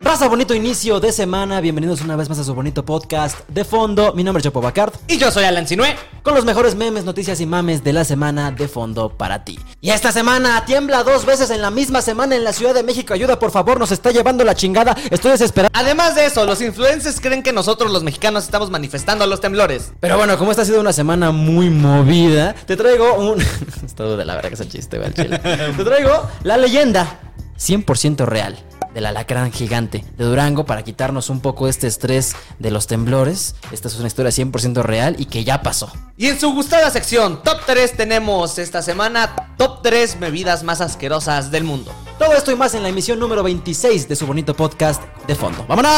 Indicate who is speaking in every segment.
Speaker 1: Raza, bonito inicio de semana. Bienvenidos una vez más a su bonito podcast de fondo. Mi nombre es Chapo Bacard.
Speaker 2: Y yo soy Alan Sinue.
Speaker 1: Con los mejores memes, noticias y mames de la semana de fondo para ti. Y esta semana tiembla dos veces en la misma semana en la Ciudad de México. Ayuda, por favor, nos está llevando la chingada. Estoy desesperado.
Speaker 2: Además de eso, los influencers creen que nosotros los mexicanos estamos manifestando los temblores.
Speaker 1: Pero bueno, como esta ha sido una semana muy movida, te traigo un. Está de la verga ese chiste, güey, al chile. Te traigo la leyenda 100% real del alacrán gigante de Durango para quitarnos un poco este estrés de los temblores. Esta es una historia 100% real y que ya pasó.
Speaker 2: Y en su gustada sección, Top 3 tenemos esta semana Top 3 bebidas más asquerosas del mundo.
Speaker 1: Todo esto y más en la emisión número 26 de su bonito podcast de fondo. ¡Vámonos!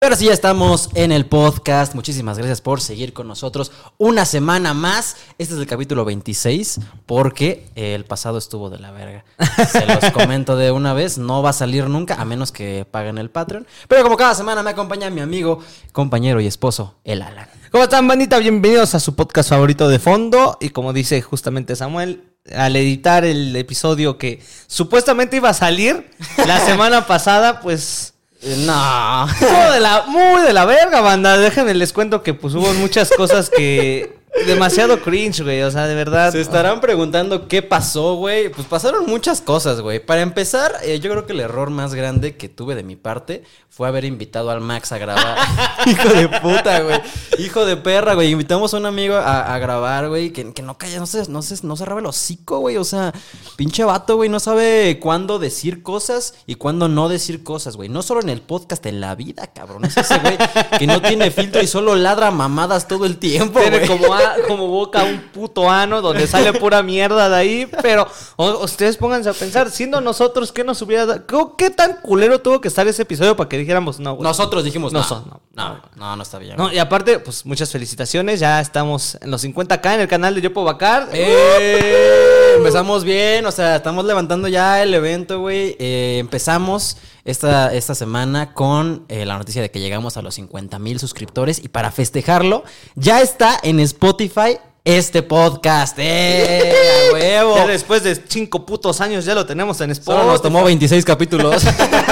Speaker 1: Ahora sí ya estamos en el podcast. Muchísimas gracias por seguir con nosotros una semana más. Este es el capítulo 26 porque el pasado estuvo de la verga. Se los comento de una vez, no va a salir nunca a menos que paguen el Patreon. Pero como cada semana me acompaña mi amigo, compañero y esposo, el Alan.
Speaker 2: ¿Cómo están, bandita? Bienvenidos a su podcast favorito de fondo. Y como dice justamente Samuel, al editar el episodio que supuestamente iba a salir la semana pasada, pues...
Speaker 1: No.
Speaker 2: De la, muy de la verga, banda. Déjenme les cuento que pues hubo muchas cosas que demasiado cringe, güey. O sea, de verdad.
Speaker 1: Se estarán preguntando qué pasó, güey. Pues pasaron muchas cosas, güey. Para empezar, eh, yo creo que el error más grande que tuve de mi parte fue haber invitado al Max a grabar. Hijo de puta, güey. Hijo de perra, güey. Invitamos a un amigo a, a grabar, güey, que, que, no calla, no se, no se, no se el hocico, güey. O sea, pinche vato, güey, no sabe cuándo decir cosas y cuándo no decir cosas, güey. No solo en el podcast, en la vida, cabrón. Es ese güey que no tiene filtro y solo ladra mamadas todo el tiempo, güey.
Speaker 2: como, a- como boca un puto ano donde sale pura mierda de ahí. Pero o- ustedes pónganse a pensar, siendo nosotros, ¿qué nos hubiera dado? ¿Qué, qué tan culero tuvo que estar ese episodio para que dijéramos no, güey?
Speaker 1: Nosotros dijimos,
Speaker 2: No
Speaker 1: no, no,
Speaker 2: no.
Speaker 1: no, no, no está bien.
Speaker 2: No, y aparte, pues muchas felicitaciones. Ya estamos en los 50k en el canal de Yopo Bacar.
Speaker 1: ¡Eh! Empezamos bien, o sea, estamos levantando ya el evento, güey. Eh, empezamos esta, esta semana con eh, la noticia de que llegamos a los 50 mil suscriptores y para festejarlo ya está en Spotify este podcast. ¡Eh! ¡A huevo!
Speaker 2: Ya después de cinco putos años ya lo tenemos en Spotify.
Speaker 1: Solo nos tomó 26 capítulos.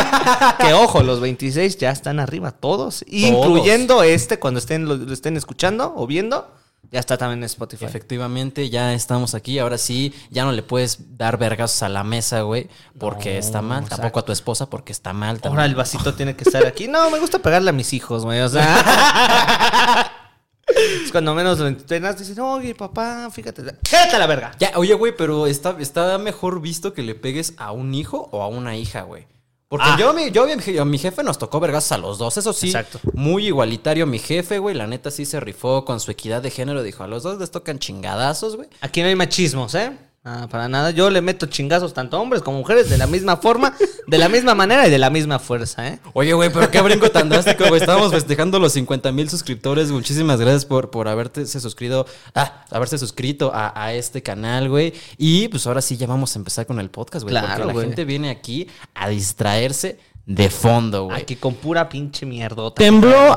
Speaker 2: que ojo, los 26 ya están arriba todos, incluyendo este cuando estén lo, lo estén escuchando o viendo, ya está también en Spotify.
Speaker 1: Efectivamente, ya estamos aquí. Ahora sí, ya no le puedes dar vergazos a la mesa, güey, porque
Speaker 2: No,
Speaker 1: está mal.
Speaker 2: exacto.
Speaker 1: Tampoco a tu esposa porque está mal.
Speaker 2: Ahora el vasito tiene que estar aquí. No, me gusta pegarle a mis hijos, güey. O sea. es cuando menos lo entrenas, dices, oye, papá, fíjate. Quédate a la verga.
Speaker 1: Ya, oye, güey, pero está, está mejor visto que le pegues a un hijo o a una hija, güey. Porque
Speaker 2: Ah.
Speaker 1: yo, mi, yo mi jefe nos tocó vergas a los dos. Eso sí,
Speaker 2: Exacto.
Speaker 1: muy igualitario mi jefe, güey. La neta sí se rifó con su equidad de género. Dijo, a los dos les tocan chingadazos, güey.
Speaker 2: Aquí no hay machismos, ¿eh? Ah, para nada. Yo le meto chingazos tanto a hombres como mujeres de la misma forma, de la misma manera y de la misma fuerza, ¿eh?
Speaker 1: Oye, güey, pero qué brinco tan drástico, güey. Estábamos festejando los 50 mil suscriptores. Muchísimas gracias por, por haberte se suscrito, ah, haberse suscrito a, a este canal, güey. Y pues ahora sí ya vamos a empezar con el podcast, güey.
Speaker 2: Claro,
Speaker 1: porque la gente viene aquí a distraerse de fondo, güey.
Speaker 2: Aquí con pura pinche mierdota.
Speaker 1: Tembló.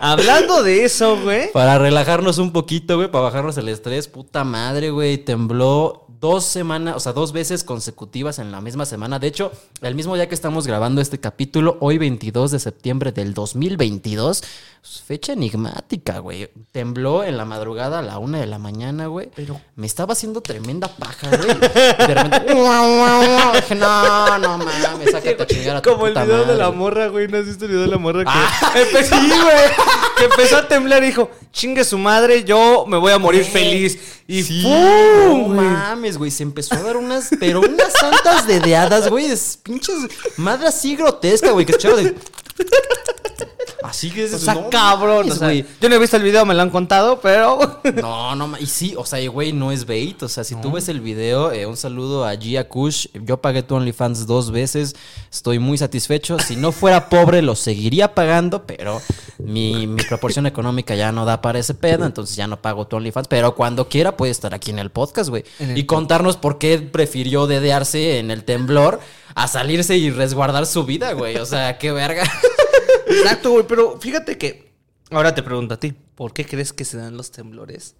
Speaker 2: Hablando de eso, güey.
Speaker 1: Para relajarnos un poquito, güey, para bajarnos el estrés, puta madre, güey, tembló dos semanas, o sea, dos veces consecutivas en la misma semana. De hecho, el mismo día que estamos grabando este capítulo, hoy 22 de septiembre del 2022, pues, fecha enigmática, güey. Tembló en la madrugada a la una de la mañana, güey.
Speaker 2: Pero-
Speaker 1: me estaba haciendo tremenda paja, güey. De repente, dije, no, no mames, sácate a chingar a tu
Speaker 2: Como el
Speaker 1: puta
Speaker 2: video de
Speaker 1: madre".
Speaker 2: la morra, güey. ¿No has visto el video de la morra que empezó, sí, güey, que empezó a temblar y dijo, chingue su madre, yo me voy a morir feliz. Y
Speaker 1: Sí,
Speaker 2: ¡pum!
Speaker 1: no mames, güey. Se empezó a dar unas, pero unas santas dedeadas, güey. Es pinches madre así grotesca, güey. Que escuchaba de. Así que es
Speaker 2: O sea, cabrón. o sea, yo no he visto el video, me lo han contado, pero.
Speaker 1: No, no, y sí, o sea, güey, no es bait. O sea, si tú ves el video, eh, un saludo a Gia Kush. Yo pagué tu OnlyFans dos veces. Estoy muy satisfecho. Si no fuera pobre, lo seguiría pagando, pero mi, mi proporción económica ya no da para ese pedo. Entonces ya no pago tu OnlyFans. Pero cuando quiera, puede estar aquí en el podcast, güey. Y contarnos por qué prefirió dedearse en el temblor a salirse y resguardar su vida, güey. O sea, qué verga.
Speaker 2: Exacto, güey. Pero fíjate que. Ahora te pregunto a ti, ¿por qué crees que se dan los temblores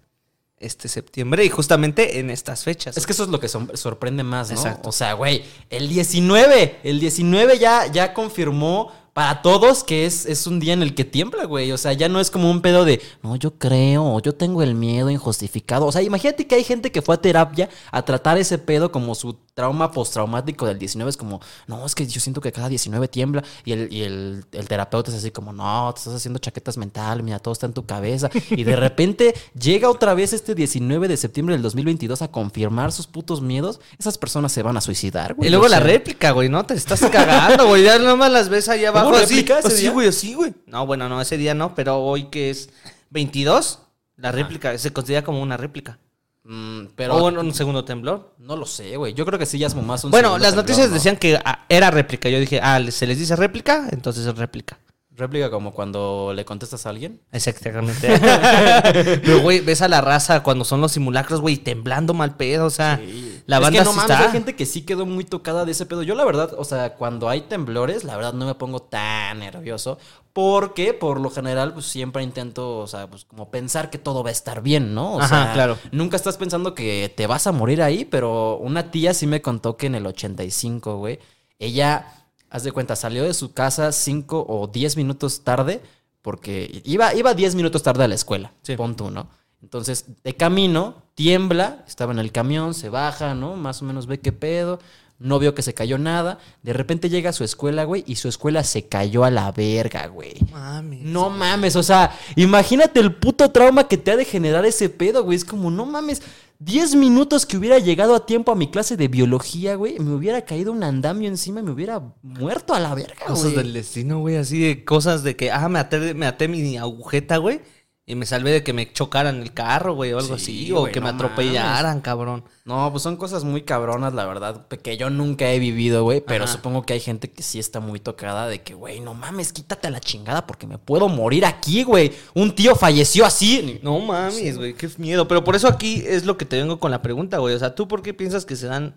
Speaker 2: este septiembre y justamente en estas fechas.
Speaker 1: Es que eso es lo que sorprende más, ¿no?
Speaker 2: Exacto.
Speaker 1: O sea, güey, el 19, el 19 ya, ya confirmó para todos que es, es un día en el que tiembla, güey. O sea, ya no es como un pedo de, no, yo creo, yo tengo el miedo injustificado. O sea, imagínate que hay gente que fue a terapia a tratar ese pedo como su trauma postraumático del 19. Es como, no, es que yo siento que cada 19 tiembla. Y el, y el, el terapeuta es así como, no, te estás haciendo chaquetas mentales, mira, todo está en tu cabeza. Y de repente llega otra vez este 19 de septiembre del 2022 a confirmar sus putos miedos. Esas personas se van a suicidar, güey.
Speaker 2: Y luego
Speaker 1: O
Speaker 2: la réplica, güey, ¿no? Te estás cagando, güey. Ya nomás las ves ahí abajo.
Speaker 1: ¿Hubo
Speaker 2: así,
Speaker 1: réplica ese
Speaker 2: así,
Speaker 1: día?
Speaker 2: güey, así, güey. No, bueno, no, ese día no, pero hoy que es 22, la réplica se considera como una réplica.
Speaker 1: mm, pero
Speaker 2: o un segundo temblor.
Speaker 1: no lo sé, güey. Yo creo que sí ya es más un
Speaker 2: Bueno,
Speaker 1: segundo
Speaker 2: las
Speaker 1: temblor,
Speaker 2: noticias
Speaker 1: ¿no?
Speaker 2: decían que ah, era réplica. Yo dije, ah, se les dice réplica, entonces es réplica.
Speaker 1: Réplica como cuando le contestas a alguien.
Speaker 2: Exactamente. Pero, güey, ves a la raza cuando son los simulacros, güey, temblando mal pedo. O sea, la
Speaker 1: es
Speaker 2: banda
Speaker 1: que no
Speaker 2: sí
Speaker 1: mames,
Speaker 2: está.
Speaker 1: hay gente que sí quedó muy tocada de ese pedo. Yo la verdad, o sea, cuando hay temblores, la verdad no me pongo tan nervioso. Porque por lo general, pues siempre intento, o sea, pues como pensar que todo va a estar bien, ¿no? O
Speaker 2: Ajá,
Speaker 1: sea,
Speaker 2: claro.
Speaker 1: Nunca estás pensando que te vas a morir ahí, pero una tía sí me contó que en el 85, güey, ella, haz de cuenta, salió de su casa 5 o 10 minutos tarde, porque iba, iba 10 minutos tarde a la escuela,
Speaker 2: Sí.
Speaker 1: pon tú, ¿no? Entonces, de camino, tiembla, estaba en el camión, se baja, ¿no? Más o menos ve qué pedo, no vio que se cayó nada, de repente llega a su escuela, güey, y su escuela se cayó a la verga, güey.
Speaker 2: Mami.
Speaker 1: No mames, o sea, imagínate el puto trauma que te ha de generar ese pedo, güey. Es como, no mames, 10 minutos que hubiera llegado a tiempo a mi clase de biología, güey, me hubiera caído un andamio encima y me hubiera muerto a la verga,
Speaker 2: Cosas
Speaker 1: güey.
Speaker 2: del destino, güey, así de cosas de que, ah, me até, me até mi agujeta, güey, y me salvé de que me chocaran el carro, güey, o algo
Speaker 1: Sí,
Speaker 2: así, o
Speaker 1: güey,
Speaker 2: que me atropellaran, cabrón.
Speaker 1: No, pues son cosas muy cabronas, la verdad, que yo nunca he vivido, güey, pero
Speaker 2: Ajá.
Speaker 1: supongo que hay gente que sí está muy tocada de que, güey, no mames, quítate a la chingada porque me puedo morir aquí, güey. Un tío falleció así.
Speaker 2: No mames, güey, qué miedo. Pero por eso aquí es lo que te vengo con la pregunta, güey. O sea, ¿tú por qué piensas que se dan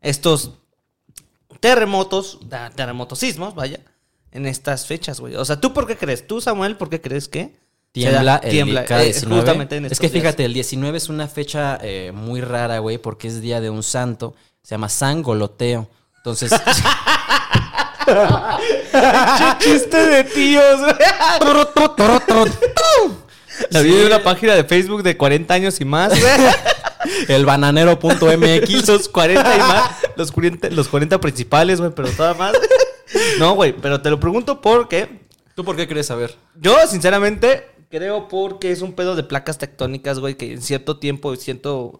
Speaker 2: estos terremotos, da- terremotosismos, vaya, en estas fechas, güey? O sea, ¿tú por qué crees? ¿Tú, Samuel, por qué crees que
Speaker 1: Tiembla el
Speaker 2: tiembla,
Speaker 1: cada
Speaker 2: eh,
Speaker 1: 19.
Speaker 2: justamente en
Speaker 1: es que
Speaker 2: días?
Speaker 1: fíjate, el 19 es una fecha eh, muy rara, güey, porque es día de un santo. Se llama San Goloteo. Entonces,
Speaker 2: chiste de tíos, güey. La vi de una página de Facebook de 40 años y más, güey.
Speaker 1: el bananero.mx.
Speaker 2: los 40 y más. Los 40, los 40 principales, güey, pero toda más. No, güey, pero te lo pregunto porque
Speaker 1: ¿Tú por qué crees saber?
Speaker 2: yo, sinceramente, creo porque es un pedo de placas tectónicas, güey, que en cierto tiempo, cierto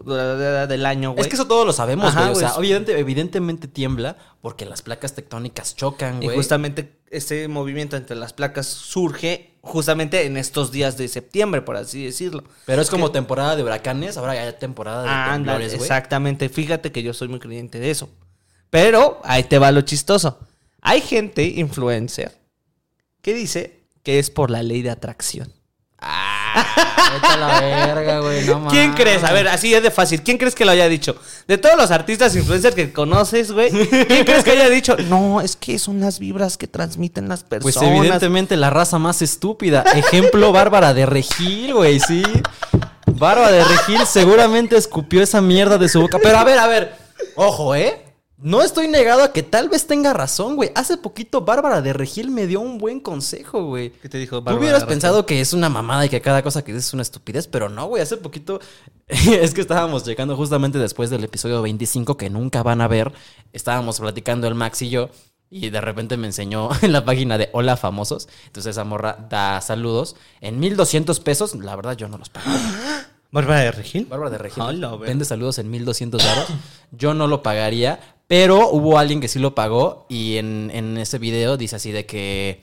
Speaker 2: del año, güey.
Speaker 1: Es que eso todos lo sabemos,
Speaker 2: Ajá,
Speaker 1: güey. O sea, evidente- evidentemente tiembla porque las placas tectónicas chocan,
Speaker 2: Y
Speaker 1: güey.
Speaker 2: justamente este movimiento entre las placas surge justamente en estos días de septiembre, por así decirlo.
Speaker 1: Pero es como temporada de huracanes, ahora ya hay temporada de
Speaker 2: Ah,
Speaker 1: temblores, güey.
Speaker 2: exactamente. Fíjate que yo soy muy creyente de eso. Pero ahí te va lo chistoso. Hay gente influencer que dice que es por la ley de atracción.
Speaker 1: Ah, vete a la verga, güey, no mames.
Speaker 2: ¿Quién crees? A ver, así es de fácil. ¿Quién crees que lo haya dicho? De todos los artistas influencers que conoces, güey. ¿Quién crees que haya dicho? No, es que son las vibras que transmiten las personas.
Speaker 1: Pues evidentemente la raza más estúpida. Ejemplo, Bárbara de Regil, güey, sí. Bárbara de Regil seguramente escupió esa mierda de su boca. Pero a ver, a ver. Ojo, ¿eh? No estoy negado a que tal vez tenga razón, güey. Hace poquito Bárbara de Regil me dio un buen consejo, güey.
Speaker 2: ¿Qué te dijo
Speaker 1: Tú
Speaker 2: Bárbara
Speaker 1: hubieras
Speaker 2: de Regil?
Speaker 1: pensado que es una mamada y que cada cosa que dices es una estupidez, pero no, güey. Hace poquito es que estábamos llegando justamente después del episodio 25 que nunca van a ver. Estábamos platicando el Max y yo y de repente me enseñó en la página de Hola Famosos. Entonces esa morra da saludos en 1200 pesos. La verdad yo no los pago.
Speaker 2: ¿Bárbara de Regil?
Speaker 1: Bárbara de Regil
Speaker 2: Hola,
Speaker 1: vende saludos en 1200 varos. Yo no lo pagaría, pero hubo alguien que sí lo pagó y en, en ese video dice así de que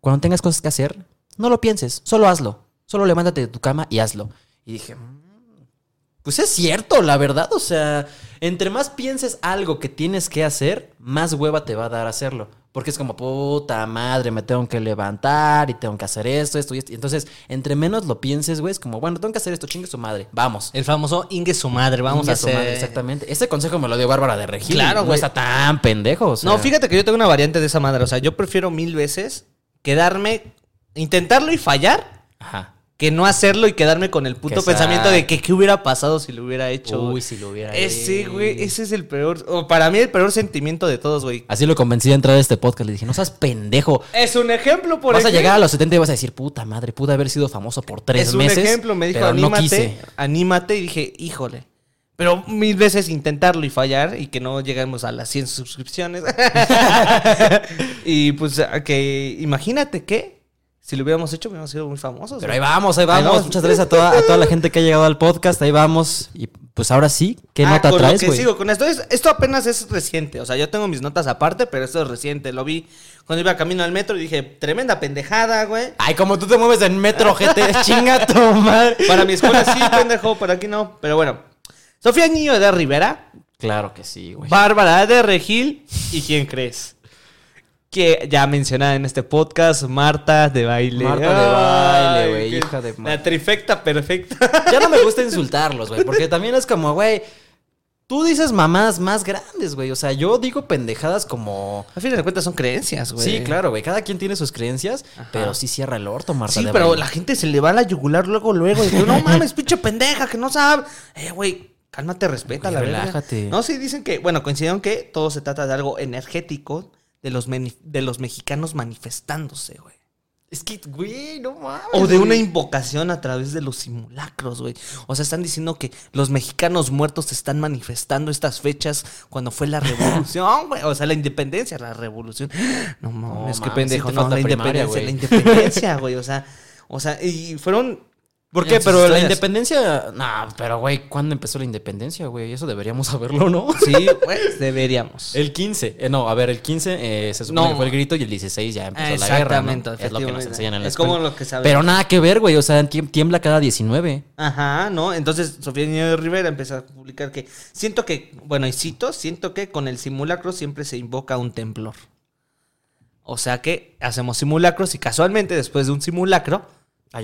Speaker 1: cuando tengas cosas que hacer, no lo pienses, solo hazlo. Solo levántate de tu cama y hazlo. Y dije, "Mm, pues es cierto, la verdad. O sea, entre más pienses algo que tienes que hacer, más hueva te va a dar hacerlo. Porque es como, puta madre, me tengo que levantar y tengo que hacer esto, esto y esto. Entonces, entre menos lo pienses, güey, es como, bueno, tengo que hacer esto, chingue su madre, vamos.
Speaker 2: El famoso Inge su madre, vamos a
Speaker 1: su
Speaker 2: hacer.
Speaker 1: madre, exactamente. Ese consejo me lo dio Bárbara de Regil.
Speaker 2: Claro,
Speaker 1: No
Speaker 2: güey.
Speaker 1: está tan pendejo. o sea.
Speaker 2: No, fíjate que yo tengo una variante de esa madre. O sea, yo prefiero mil veces quedarme, intentarlo y fallar,
Speaker 1: Ajá.
Speaker 2: Que no hacerlo y quedarme con el puto pensamiento de que qué hubiera pasado si lo hubiera hecho.
Speaker 1: Uy, si lo hubiera
Speaker 2: Ese,
Speaker 1: hecho.
Speaker 2: güey, ese es el peor, o para mí el peor sentimiento de todos, güey.
Speaker 1: Así lo convencí de entrar a este podcast. Le dije, no seas pendejo.
Speaker 2: Es un ejemplo, por
Speaker 1: vas a llegar a los 70 y vas a decir, puta madre, pude haber sido famoso por tres
Speaker 2: es un
Speaker 1: meses.
Speaker 2: ejemplo, me dijo,
Speaker 1: no
Speaker 2: anímate,
Speaker 1: quise.
Speaker 2: anímate, y dije, híjole. Pero mil veces intentarlo y fallar y que no lleguemos a las 100 suscripciones. y pues, que imagínate que si lo hubiéramos hecho, hubiéramos sido muy famosos.
Speaker 1: Pero ahí vamos, ahí vamos.
Speaker 2: vamos.
Speaker 1: Muchas gracias a toda, a toda la gente que ha llegado al podcast. Ahí vamos. Y pues ahora sí, ¿qué
Speaker 2: Ah,
Speaker 1: nota
Speaker 2: con lo
Speaker 1: traes,
Speaker 2: que
Speaker 1: güey?
Speaker 2: sigo con esto. Es- esto apenas es reciente. O sea, yo tengo mis notas aparte, pero esto es reciente. Lo vi cuando iba camino al metro y dije, tremenda pendejada, güey.
Speaker 1: Ay, como tú te mueves en metro, gente. chinga tu madre.
Speaker 2: Para mi escuela sí, pendejo, para aquí no. Pero bueno. Sofía Niño de Rivera,
Speaker 1: Claro que sí, güey.
Speaker 2: Bárbara de Regil y ¿quién crees? Que ya mencionada en este podcast, Marta de baile.
Speaker 1: Marta de baile, güey, hija de
Speaker 2: La trifecta perfecta.
Speaker 1: Ya no me gusta insultarlos, güey. Porque también es como, güey. Tú dices mamadas más grandes, güey. O sea, yo digo pendejadas como.
Speaker 2: A fin de cuentas son creencias, güey.
Speaker 1: Sí, claro, güey. Cada quien tiene sus creencias,
Speaker 2: Ajá.
Speaker 1: pero sí cierra el orto, Marta.
Speaker 2: Sí,
Speaker 1: de
Speaker 2: pero
Speaker 1: baile.
Speaker 2: la gente se le va a la yugular luego, luego. Y dice, no mames, pinche pendeja, que no sabe. Eh, güey, cálmate, respeta la verdad.
Speaker 1: relájate.
Speaker 2: No, sí, dicen que, bueno, coincidieron que todo se trata de algo energético de los, de los mexicanos manifestándose, güey.
Speaker 1: Es que, güey, no mames.
Speaker 2: O de una invocación a través de los simulacros, güey. O sea, están diciendo que los mexicanos muertos se están manifestando estas fechas cuando fue la revolución, güey. O sea, la independencia, la revolución. No mames, qué
Speaker 1: mames,
Speaker 2: pendejo.
Speaker 1: te
Speaker 2: No, la
Speaker 1: primaria,
Speaker 2: independencia,
Speaker 1: güey.
Speaker 2: la independencia, güey. O sea, o sea, y fueron.
Speaker 1: ¿Por qué? Pero la independencia. Nah, pero, güey, ¿cuándo empezó la independencia, güey? Eso deberíamos saberlo, ¿no?
Speaker 2: Sí, pues deberíamos.
Speaker 1: El 15, eh, no, a ver, el 15 eh, se supone
Speaker 2: No.
Speaker 1: que fue el grito y el 16 ya empezó la guerra.
Speaker 2: Exactamente,
Speaker 1: ¿no? Es lo que nos enseñan en la
Speaker 2: Es
Speaker 1: escuela.
Speaker 2: como lo que sabemos.
Speaker 1: Pero nada que ver, güey. O sea, tiem- tiembla cada 19.
Speaker 2: Ajá, ¿no? Entonces Sofía Niño de Rivera empezó a publicar que siento que, bueno, y cito, siento que con el simulacro siempre se invoca un temblor. O sea que hacemos simulacros y casualmente después de un simulacro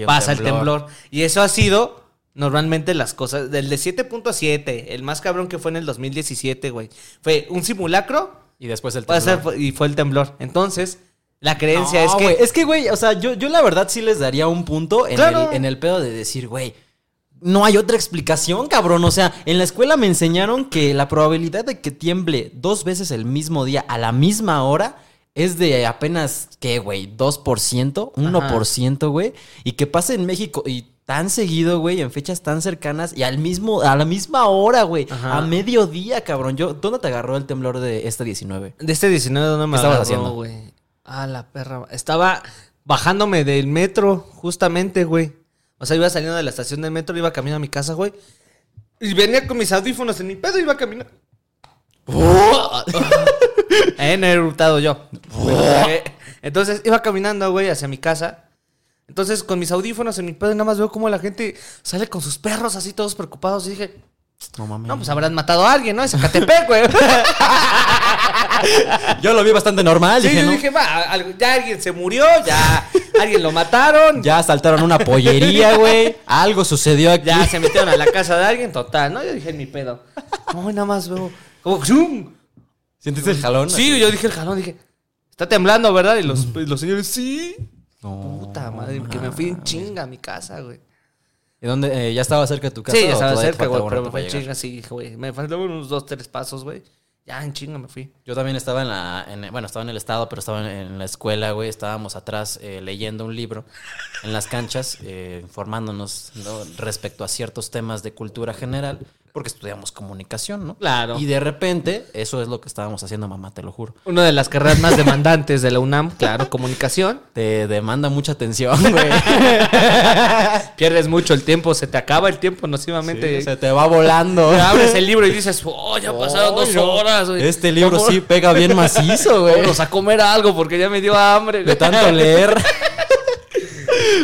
Speaker 2: Pasa el
Speaker 1: temblor.
Speaker 2: Y eso ha sido normalmente las cosas, del de 7.7, el más cabrón que fue en el 2017, güey. Fue un simulacro
Speaker 1: Y después el temblor.
Speaker 2: ser- y fue el temblor. Entonces, la creencia
Speaker 1: No,
Speaker 2: es que...
Speaker 1: es que, güey, o sea, yo, yo la verdad sí les daría un punto en,
Speaker 2: Claro.
Speaker 1: el, en el pedo de decir, güey, no hay otra explicación, cabrón. O sea, en la escuela me enseñaron que la probabilidad de que tiemble dos veces el mismo día a la misma hora es de apenas, ¿qué, güey? ¿2%? ¿1%, güey? Y que pase en México y tan seguido, güey, en fechas tan cercanas y al mismo, a la misma hora, güey. A mediodía, cabrón. Yo, ¿Dónde te agarró el temblor de este 19?
Speaker 2: De este 19 ¿dónde me
Speaker 1: ¿Qué estabas haciendo?
Speaker 2: güey? Ah, la perra. Estaba bajándome del metro, justamente, güey. O sea, iba saliendo de la estación del metro, iba camino a mi casa, güey. Y venía con mis audífonos en mi pedo, iba caminando. Eh, no he eruptado yo. Eh, Entonces iba caminando, güey, hacia mi casa. Entonces, con mis audífonos en mi pedo, nada más veo cómo la gente sale con sus perros así, todos preocupados. Y dije,
Speaker 1: No mames.
Speaker 2: no, pues habrán matado a alguien, ¿no? Es Zacatepec, güey.
Speaker 1: Yo lo vi bastante normal.
Speaker 2: Sí,
Speaker 1: dije,
Speaker 2: yo
Speaker 1: ¿no?
Speaker 2: dije, va, ya alguien se murió, ya alguien lo mataron, ya,
Speaker 1: Ya saltaron una pollería, güey. Algo sucedió aquí.
Speaker 2: se metieron a la casa de alguien, total, ¿no? Yo dije, en mi pedo. No, nada más veo, como ¡zum!
Speaker 1: ¿Sentiste el jalón?
Speaker 2: Sí, yo dije el jalón, dije, está temblando, ¿verdad? Y los, y los señores, sí.
Speaker 1: No,
Speaker 2: Puta madre, que me fui en chinga a mi casa, güey.
Speaker 1: ¿Y dónde? eh, ¿Ya estaba cerca de tu casa?
Speaker 2: Sí, ya estaba cerca, güey, pero me fui en chinga, sí, dije, güey. Me faltaban unos dos, tres pasos, güey. Ya en chinga me fui.
Speaker 1: Yo también estaba en la. en- bueno, estaba en el estado, pero estaba en, en la escuela, güey. Estábamos atrás eh, leyendo un libro en las canchas, eh, informándonos ¿no? respecto a ciertos temas de cultura general, porque estudiamos comunicación, ¿no?
Speaker 2: Claro.
Speaker 1: Y de repente, eso es lo que estábamos haciendo, mamá, te lo juro.
Speaker 2: Una de las carreras más demandantes de la UNAM, claro, comunicación.
Speaker 1: Te demanda mucha atención, güey.
Speaker 2: Pierdes mucho el tiempo, se te acaba el tiempo nocivamente.
Speaker 1: Sí, se te va volando.
Speaker 2: Te abres el libro y dices, oh, ya pasaron dos
Speaker 1: no.
Speaker 2: horas, güey.
Speaker 1: Este libro
Speaker 2: Vamos-
Speaker 1: sí pega bien macizo, güey.
Speaker 2: Vámonos a comer algo porque ya me dio hambre.
Speaker 1: De
Speaker 2: güey.
Speaker 1: tanto leer.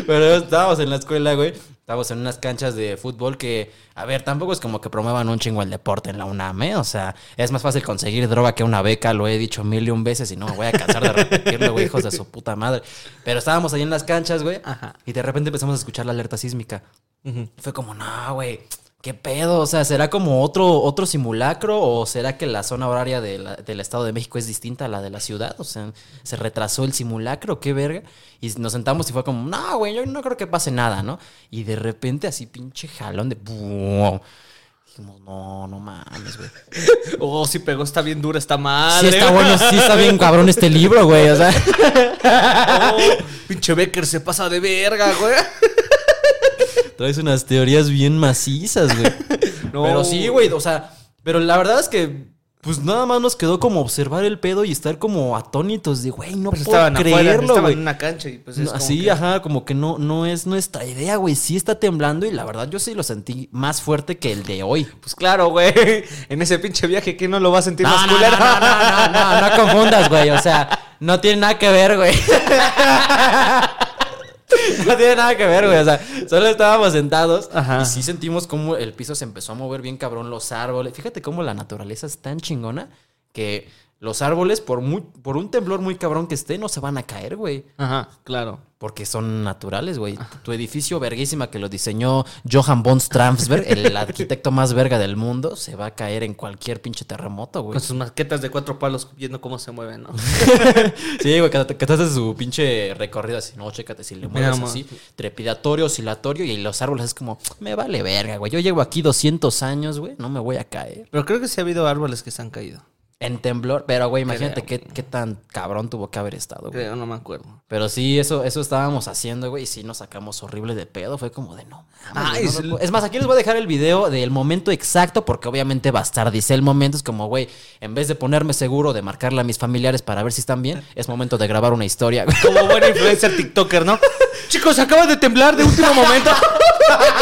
Speaker 1: Pero estábamos en la escuela, güey. Estábamos en unas canchas de fútbol que, a ver, tampoco es como que promuevan un chingo el deporte en la UNAM, ¿eh? O sea, es más fácil conseguir droga que una beca, lo he dicho mil y un veces y no me voy a cansar de repetirlo, güey, hijos de su puta madre. Pero estábamos ahí en las canchas, güey,
Speaker 2: Ajá.
Speaker 1: y de repente empezamos a escuchar la alerta sísmica. Fue como, no, güey. ¿Qué pedo? O sea, ¿será como otro, otro simulacro o será que la zona horaria de la- del Estado de México es distinta a la de la ciudad? O sea, ¿se retrasó el simulacro? ¿Qué verga? Y nos sentamos y fue como, no, güey, yo no creo que pase nada, ¿no? Y de repente así pinche jalón de... ¡buum! Dijimos, no, no mames, güey.
Speaker 2: Oh, sí pegó, está bien dura esta
Speaker 1: Sí
Speaker 2: madre.
Speaker 1: está bueno, sí está bien cabrón este libro, güey. O sea,
Speaker 2: Oh, pinche Becker se pasa de verga, güey.
Speaker 1: Traes unas teorías bien macizas, güey.
Speaker 2: No.
Speaker 1: Pero sí, güey, o sea, pero la verdad es que pues nada más nos quedó como observar el pedo y estar como atónitos de, güey, no
Speaker 2: Pues
Speaker 1: puedo
Speaker 2: estaban afuera,
Speaker 1: creerlo,
Speaker 2: estaban en una cancha y pues es
Speaker 1: No,
Speaker 2: como
Speaker 1: Así,
Speaker 2: que-
Speaker 1: ajá, como que no, no es nuestra idea, güey. Sí está temblando y la verdad yo sí lo sentí más fuerte que el de hoy.
Speaker 2: Pues claro, güey. En ese pinche viaje, ¿quién no lo va a sentir
Speaker 1: No,
Speaker 2: más
Speaker 1: no, no,
Speaker 2: culero?
Speaker 1: no, no, no, no, no confundas, güey. O sea, no tiene nada que ver, güey. No tiene nada que ver, güey. O sea, solo estábamos sentados
Speaker 2: Ajá.
Speaker 1: y sí sentimos como el piso se empezó a mover bien cabrón, los árboles. Fíjate cómo la naturaleza es tan chingona que los árboles, por, muy, por un temblor muy cabrón que esté, no se van a caer, güey.
Speaker 2: Ajá, claro.
Speaker 1: Porque son naturales, güey. Tu edificio verguísima que lo diseñó Johann von Stransberg, el arquitecto más verga del mundo, se va a caer en cualquier pinche terremoto, güey.
Speaker 2: Con sus maquetas de cuatro palos viendo cómo se mueven, ¿no?
Speaker 1: Sí, güey, que, que haces su pinche recorrido así, no, chécate si le mueves así, trepidatorio, oscilatorio, y los árboles es como, me vale verga, güey. Yo llevo aquí 200 años, güey, no me voy a caer.
Speaker 2: Pero creo que sí ha habido árboles que se han caído.
Speaker 1: En temblor, pero güey, imagínate qué, qué tan cabrón tuvo que haber estado, güey.
Speaker 2: Creo, no me acuerdo.
Speaker 1: Pero sí, eso, eso estábamos haciendo, güey, y sí nos sacamos horrible de pedo. Fue como de no. mames,
Speaker 2: Ah,
Speaker 1: güey,
Speaker 2: es
Speaker 1: lo
Speaker 2: el-
Speaker 1: puedo". es más, aquí les voy a dejar el video del momento exacto, porque obviamente bastardice el momento. Es como, güey, en vez de ponerme seguro, de marcarle a mis familiares para ver si están bien, es momento de grabar una historia, güey.
Speaker 2: Como buena influencer TikToker, ¿no? Chicos, acaba de temblar de último momento.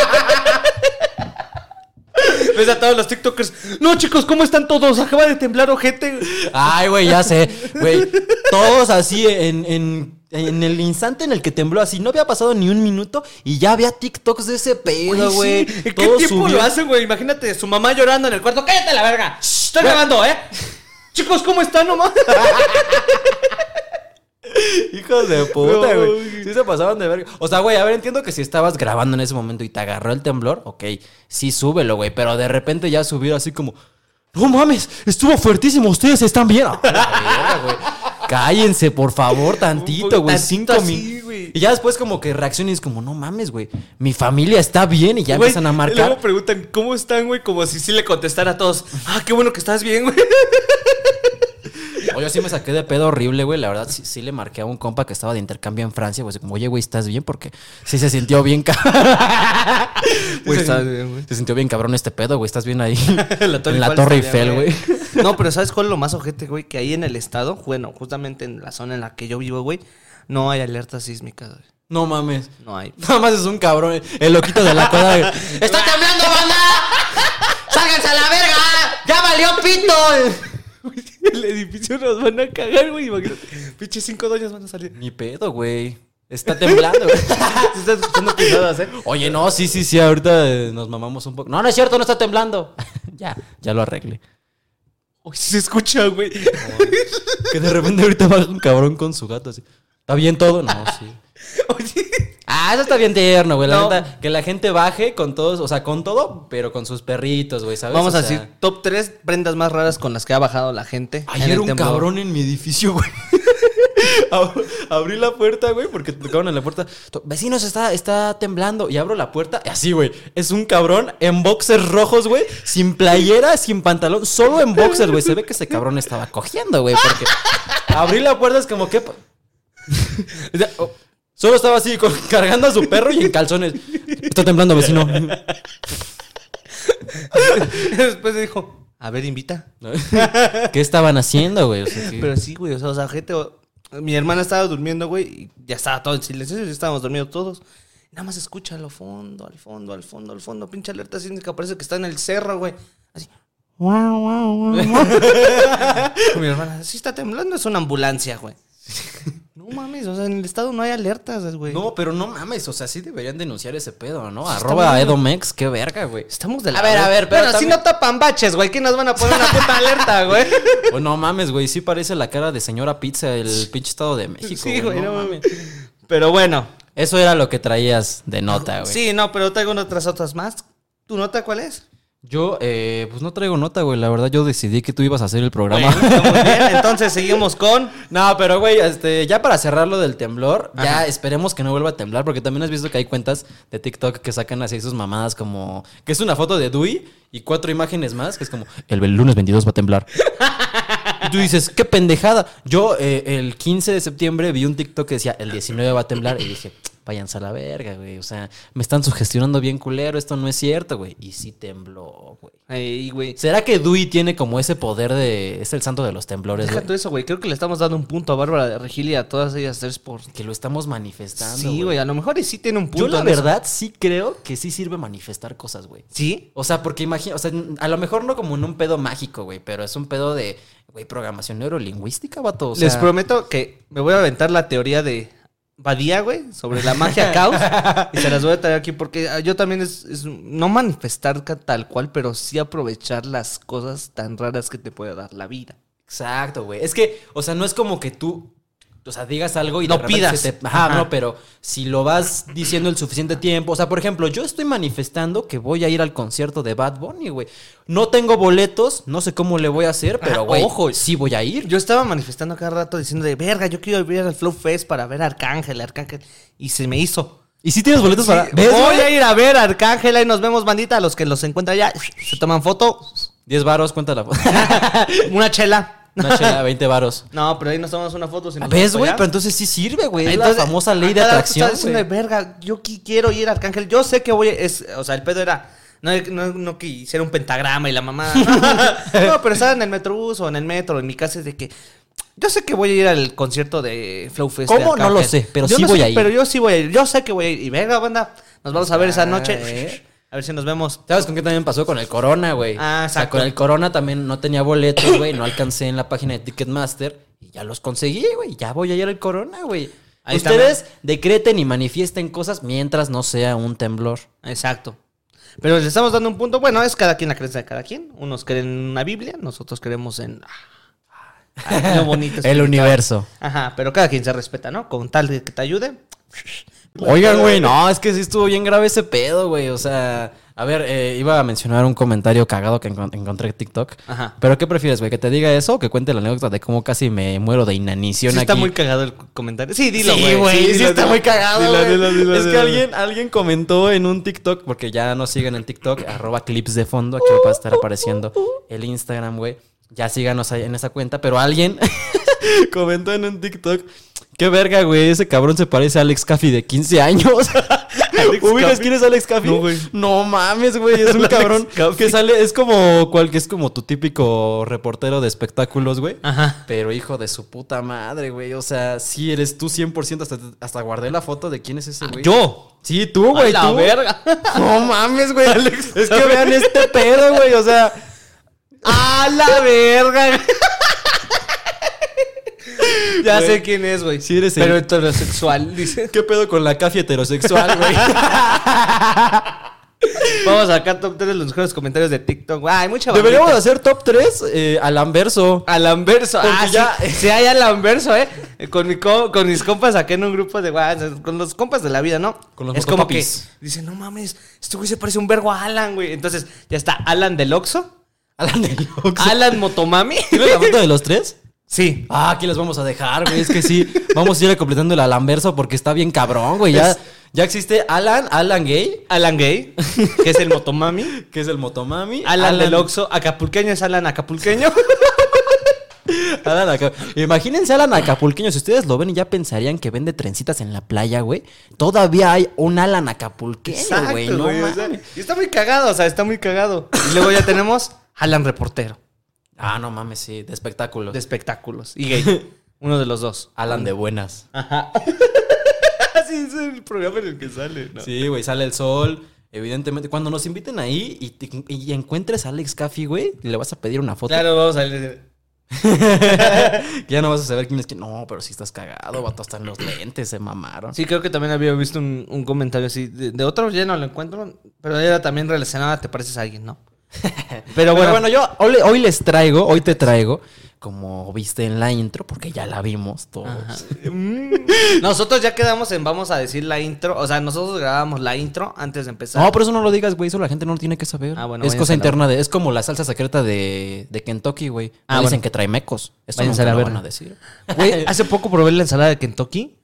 Speaker 2: Ves a todos los TikTokers. No, chicos, ¿cómo están todos? Acaba de temblar, ojete.
Speaker 1: Ay, güey, ya sé. Güey, todos así en, en, en el instante en el que tembló así, no había pasado ni un minuto y ya había TikToks de ese pedo, güey.
Speaker 2: sí. ¿En qué
Speaker 1: Todos
Speaker 2: tiempo
Speaker 1: subió-
Speaker 2: lo hacen, güey? Imagínate, su mamá llorando en el cuarto. ¡Cállate la verga! Estoy grabando, ¿eh? Chicos, ¿cómo están nomás?
Speaker 1: Hijos de puta,
Speaker 2: No,
Speaker 1: güey.
Speaker 2: güey.
Speaker 1: Sí se pasaban de verga. O sea, güey, a ver, entiendo que si estabas grabando en ese momento y te agarró el temblor, ok, sí súbelo, güey. Pero de repente ya subir así como, no mames, estuvo fuertísimo, ustedes están bien. Verga, güey. Cállense, por favor, tantito, güey. Cinco minutos. Y ya después como que reacciones como, no mames, güey. Mi familia está bien y ya
Speaker 2: Güey,
Speaker 1: empiezan a
Speaker 2: y
Speaker 1: marcar.
Speaker 2: Luego preguntan, ¿cómo están, güey? Como si sí le contestara a todos. Ah, qué bueno que estás bien, güey.
Speaker 1: Oye, sí me saqué de pedo horrible, güey. La verdad, sí, sí le marqué a un compa que estaba de intercambio en Francia, güey. Como, oye, güey, ¿estás bien? Porque sí se sintió bien cabrón.
Speaker 2: Güey,
Speaker 1: se,
Speaker 2: estás bien, güey.
Speaker 1: se sintió bien cabrón este pedo, güey. ¿Estás bien ahí?
Speaker 2: La
Speaker 1: en la Torre Eiffel, güey.
Speaker 2: No, pero ¿sabes cuál es lo más ojete, güey? Que ahí en el estado, bueno, justamente en la zona en la que yo vivo, güey, no hay alerta sísmica, güey.
Speaker 1: No mames.
Speaker 2: No hay.
Speaker 1: Nada más es un cabrón, el loquito de la güey. ¡Está temblando, banda! ¡Sálganse a la verga! ¡Ya valió pito!
Speaker 2: El edificio nos van a cagar, güey. Imagínate. Pinche cinco doñas van a salir.
Speaker 1: Ni pedo, güey. Está temblando, güey.
Speaker 2: ¿Se están escuchando pisadas, eh?
Speaker 1: Oye, no, sí, sí, sí, ahorita eh, nos mamamos un poco. No, no es cierto, no está temblando. ya, ya lo arreglé.
Speaker 2: Uy, sí se escucha, güey.
Speaker 1: Que de repente ahorita baja un cabrón con su gato así. ¿Está bien todo? No, sí.
Speaker 2: Oye.
Speaker 1: Ah, eso está bien tierno, güey. La
Speaker 2: No.
Speaker 1: neta, que la gente baje con todos, o sea, con todo, pero con sus perritos, güey, ¿sabes?
Speaker 2: Vamos
Speaker 1: O
Speaker 2: a
Speaker 1: sea,
Speaker 2: decir top 3 prendas más raras con las que ha bajado la gente. en
Speaker 1: Ayer un
Speaker 2: temblor.
Speaker 1: cabrón en mi edificio, güey. Ab- Abrí la puerta, güey, porque tocaron en la puerta. Vecinos, está, está temblando. Y abro la puerta. Así, güey. Es un cabrón en boxers rojos, güey. Sin playera, sin pantalón. Solo en boxers, güey. Se ve que ese cabrón estaba cogiendo, güey. Porque abrí la puerta, es como que. Solo estaba así, con- cargando a su perro y en calzones. Está temblando, vecino.
Speaker 2: Después dijo, a ver, invita.
Speaker 1: ¿Qué estaban haciendo, güey? O sea, que-
Speaker 2: Pero sí, güey, o sea, o sea, gente... Mi hermana estaba durmiendo, güey, y ya estaba todo en silencio, ya estábamos dormidos todos. Nada más escucha al fondo, al fondo, al fondo, al fondo, pinche alerta sísmica, parece que está en el cerro, güey. Así. Mi hermana, sí está temblando, es una ambulancia, güey. No mames, o sea, en el estado no hay alertas, güey.
Speaker 1: No, pero no mames, o sea, sí deberían denunciar ese pedo, ¿no? Arroba
Speaker 2: muy-
Speaker 1: Edomex, qué verga, güey.
Speaker 2: Estamos de la
Speaker 1: A ver, a ver, pero
Speaker 2: Pero si
Speaker 1: también-
Speaker 2: no tapan baches, güey, ¿qué nos van a poner una puta alerta, güey?
Speaker 1: Pues no mames, güey, sí parece la cara de señora pizza del pinche estado de México.
Speaker 2: Sí, güey, no mames. Pero bueno.
Speaker 1: Eso era lo que traías de nota, güey.
Speaker 2: Sí, no, pero traigo otras otras más. ¿Tu nota cuál es?
Speaker 1: Yo, eh, pues no traigo nota, güey. La verdad, yo decidí que tú ibas a hacer el programa.
Speaker 2: Bueno, bien. Entonces seguimos con.
Speaker 1: No, pero güey, este, ya para cerrar lo del temblor, ya esperemos que no vuelva a temblar, porque también has visto que hay cuentas de TikTok que sacan así sus mamadas como que es una foto de Dewey y cuatro imágenes más, que es como el, el lunes 22 va a temblar. Tú dices, qué pendejada. Yo eh, el 15 de septiembre vi un TikTok que decía el 19 va a temblar y dije, váyanse a la verga, güey. O sea, me están sugestionando bien culero, esto no es cierto, güey. Y sí tembló, güey.
Speaker 2: Ey, güey.
Speaker 1: ¿Será que Dewey tiene como ese poder de... es el santo de los temblores,
Speaker 2: Deja
Speaker 1: güey?
Speaker 2: todo eso, güey. Creo que le estamos dando un punto a Bárbara de Regil y a todas ellas tres por.
Speaker 1: Que lo estamos manifestando.
Speaker 2: Sí, güey. A lo mejor y sí tiene un punto.
Speaker 1: Yo la
Speaker 2: eso.
Speaker 1: verdad sí creo que sí sirve manifestar cosas, güey.
Speaker 2: ¿Sí?
Speaker 1: O sea, porque imagina, o sea, a lo mejor no como en un pedo mágico, güey, pero es un pedo de, güey, programación neurolingüística, vato. O sea,
Speaker 2: Les prometo que me voy a aventar la teoría de Badía, güey, sobre la magia caos. y se las voy a traer aquí porque ah, yo también es, es no manifestar tal cual, pero sí aprovechar las cosas tan raras que te puede dar la vida.
Speaker 1: Exacto, güey. Es que, o sea, no es como que tú, o sea, digas algo y
Speaker 2: No
Speaker 1: de
Speaker 2: pidas.
Speaker 1: se te- Ajá,
Speaker 2: Ajá.
Speaker 1: no, pero si lo vas diciendo el suficiente tiempo, o sea, por ejemplo, yo estoy manifestando que voy a ir al concierto de Bad Bunny, güey. No tengo boletos, no sé cómo le voy a hacer, pero,
Speaker 2: Ajá,
Speaker 1: güey,
Speaker 2: ojo.
Speaker 1: sí voy a ir.
Speaker 2: Yo estaba manifestando cada rato diciendo de verga, yo quiero ir al Flow Fest para ver a Arcángel, Arcángel. Y se me hizo.
Speaker 1: ¿Y si tienes boletos para...? ¿Ves,
Speaker 2: voy
Speaker 1: güey?
Speaker 2: a ir a ver a Arcángel, ahí nos vemos, bandita. Los que los encuentran ya, se toman foto.
Speaker 1: 10 varos, cuenta la foto.
Speaker 2: Una chela.
Speaker 1: Una chela, 20 varos.
Speaker 2: No, pero ahí nos tomamos una foto. si nos
Speaker 1: ¿Ves, güey? Pero entonces sí sirve, güey. Es la famosa ley
Speaker 2: a
Speaker 1: de atracción,
Speaker 2: de
Speaker 1: güey.
Speaker 2: verga, yo qui- quiero ir a Arcángel. Yo sé que voy, es, o sea, el pedo era, no, no, no que hiciera un pentagrama y la mamá. no, pero estaba en el metrobús o en el metro, en mi casa es de que, yo sé que voy a ir al concierto de Flow Fest.
Speaker 1: ¿Cómo? No lo sé, pero
Speaker 2: Yo
Speaker 1: sí
Speaker 2: no
Speaker 1: voy
Speaker 2: sé,
Speaker 1: a ir.
Speaker 2: Pero yo sí voy a ir, yo sé que voy a ir. Y venga, banda, nos vamos a ver esa
Speaker 1: Ah,
Speaker 2: noche. A ver si nos vemos.
Speaker 1: ¿Sabes con qué también pasó? Con el Corona, güey.
Speaker 2: Ah,
Speaker 1: O sea,
Speaker 2: exacto.
Speaker 1: con el Corona también no tenía boletos, güey. No alcancé en la página de Ticketmaster. Y ya los conseguí, güey. Ya voy a ir al Corona, güey.
Speaker 2: Ahí está,
Speaker 1: Ustedes decreten y manifiesten cosas mientras no sea un temblor.
Speaker 2: Exacto. Pero le estamos dando un punto. Bueno, es cada quien la creencia de cada quien. Unos creen en una Biblia, nosotros creemos en. ah, lo bonito.
Speaker 1: El universo.
Speaker 2: Ajá, pero cada quien se respeta, ¿no? Con tal de que te ayude.
Speaker 1: Oigan, güey, no, es que sí estuvo bien grave ese pedo, güey. O sea, a ver, eh, iba a mencionar un comentario cagado que encon- encontré en TikTok.
Speaker 2: Ajá.
Speaker 1: Pero ¿qué prefieres, güey? ¿Que te diga eso o que cuente la anécdota de cómo casi me muero de inanición
Speaker 2: Sí está
Speaker 1: aquí?
Speaker 2: muy cagado el comentario. Sí, dilo,
Speaker 1: sí,
Speaker 2: güey.
Speaker 1: sí,
Speaker 2: dilo,
Speaker 1: está
Speaker 2: dilo.
Speaker 1: muy cagado,
Speaker 2: Dilo, dilo, dilo,
Speaker 1: es que alguien, alguien comentó en un TikTok, porque ya nos siguen en TikTok, arroba clips de fondo, aquí va a estar apareciendo el Instagram, güey. Ya síganos ahí en esa cuenta, pero alguien comentó en un TikTok, qué verga, güey, ese cabrón se parece a Alex Caffey de 15 años. ¿Ubicas quién es Alex Caffey?
Speaker 2: No, güey.
Speaker 1: No mames, güey, es un
Speaker 2: Alex
Speaker 1: cabrón
Speaker 2: Caffey.
Speaker 1: que sale, es como, cual, que es como tu típico reportero de espectáculos, güey.
Speaker 2: Ajá.
Speaker 1: Pero hijo de su puta madre, güey. O sea, sí eres tú 100%. Hasta, hasta guardé la foto de quién es ese güey.
Speaker 2: Yo.
Speaker 1: Sí, tú, güey.
Speaker 2: A la
Speaker 1: tú.
Speaker 2: verga.
Speaker 1: No mames, güey. es que vean este pedo, güey. O sea,
Speaker 2: ¡A la verga! Ya sé quién es, güey.
Speaker 1: Sí eres el-
Speaker 2: Pero heterosexual, dice.
Speaker 1: ¿qué pedo con la cafia heterosexual, güey?
Speaker 2: Vamos a sacar top 3 de los mejores comentarios de TikTok. Ay, mucha
Speaker 1: Deberíamos
Speaker 2: bandita.
Speaker 1: hacer top 3 al anverso.
Speaker 2: Al Anverso.
Speaker 1: Porque
Speaker 2: Ah,
Speaker 1: ya-
Speaker 2: ya. Sí, hay al Anverso, ¿eh? Con, mi co- con mis compas acá en un grupo de WhatsApp. Con los compas de la vida, ¿no?
Speaker 1: Con los
Speaker 2: Es como que dicen, no mames, este güey se parece un vergo a Alan, güey. Entonces, ya está Alan del Oxxo,
Speaker 1: Alan de Lux.
Speaker 2: Alan Motomami.
Speaker 1: ¿Tienes la foto de los tres?
Speaker 2: Sí.
Speaker 1: Ah, aquí los vamos a dejar, güey. Es que sí, vamos a ir completando el Alanverso porque está bien cabrón, güey. Ya,
Speaker 2: Es-
Speaker 1: ya existe Alan, Alan Gay,
Speaker 2: Alan Gay, que es el Motomami.
Speaker 1: que es el Motomami.
Speaker 2: Alan, del Oxxo, acapulqueño es Alan acapulqueño.
Speaker 1: Alan Aca- Imagínense Alan Acapulqueño. Si ustedes lo ven y ya pensarían que vende trencitas en la playa, güey. Todavía hay un Alan Acapulqueño, güey. No
Speaker 2: güey, o sea, y está muy cagado, o sea, está muy cagado. Y luego ya tenemos Alan Reportero,
Speaker 1: Ah, no mames, sí. De espectáculos.
Speaker 2: de espectáculos. Y gay. Uno de los dos.
Speaker 1: Alan de buenas.
Speaker 2: Ajá. Así es el programa en el que sale, ¿no?
Speaker 1: Sí, güey. Sale el sol. Evidentemente, cuando nos inviten ahí y, te- y encuentres a Alex Caffey, güey, le vas a pedir una foto.
Speaker 2: Claro, vamos a.
Speaker 1: Que ya no vas a saber quién es quién. No, pero si estás cagado, vato, hasta en los lentes se mamaron.
Speaker 2: Sí, creo que también había visto un, un comentario así. De, de otro ya no lo encuentro, pero era también relacionado a te pareces a alguien, ¿no? Pero
Speaker 1: Pero
Speaker 2: bueno,
Speaker 1: bueno, yo hoy, hoy les traigo, hoy te traigo, como viste en la intro, porque ya la vimos todos.
Speaker 2: Mm. nosotros ya quedamos en vamos a decir la intro. O sea, nosotros grabamos la intro antes de empezar.
Speaker 1: No, pero eso no lo digas, güey. Eso la gente no lo tiene que saber.
Speaker 2: Ah, bueno,
Speaker 1: es cosa interna de. Es como la salsa secreta de, de Kentucky, güey. No
Speaker 2: Ah,
Speaker 1: dicen
Speaker 2: bueno.
Speaker 1: que trae mecos. Eso
Speaker 2: la
Speaker 1: lo van a decir.
Speaker 2: Güey, hace poco probé la ensalada de Kentucky.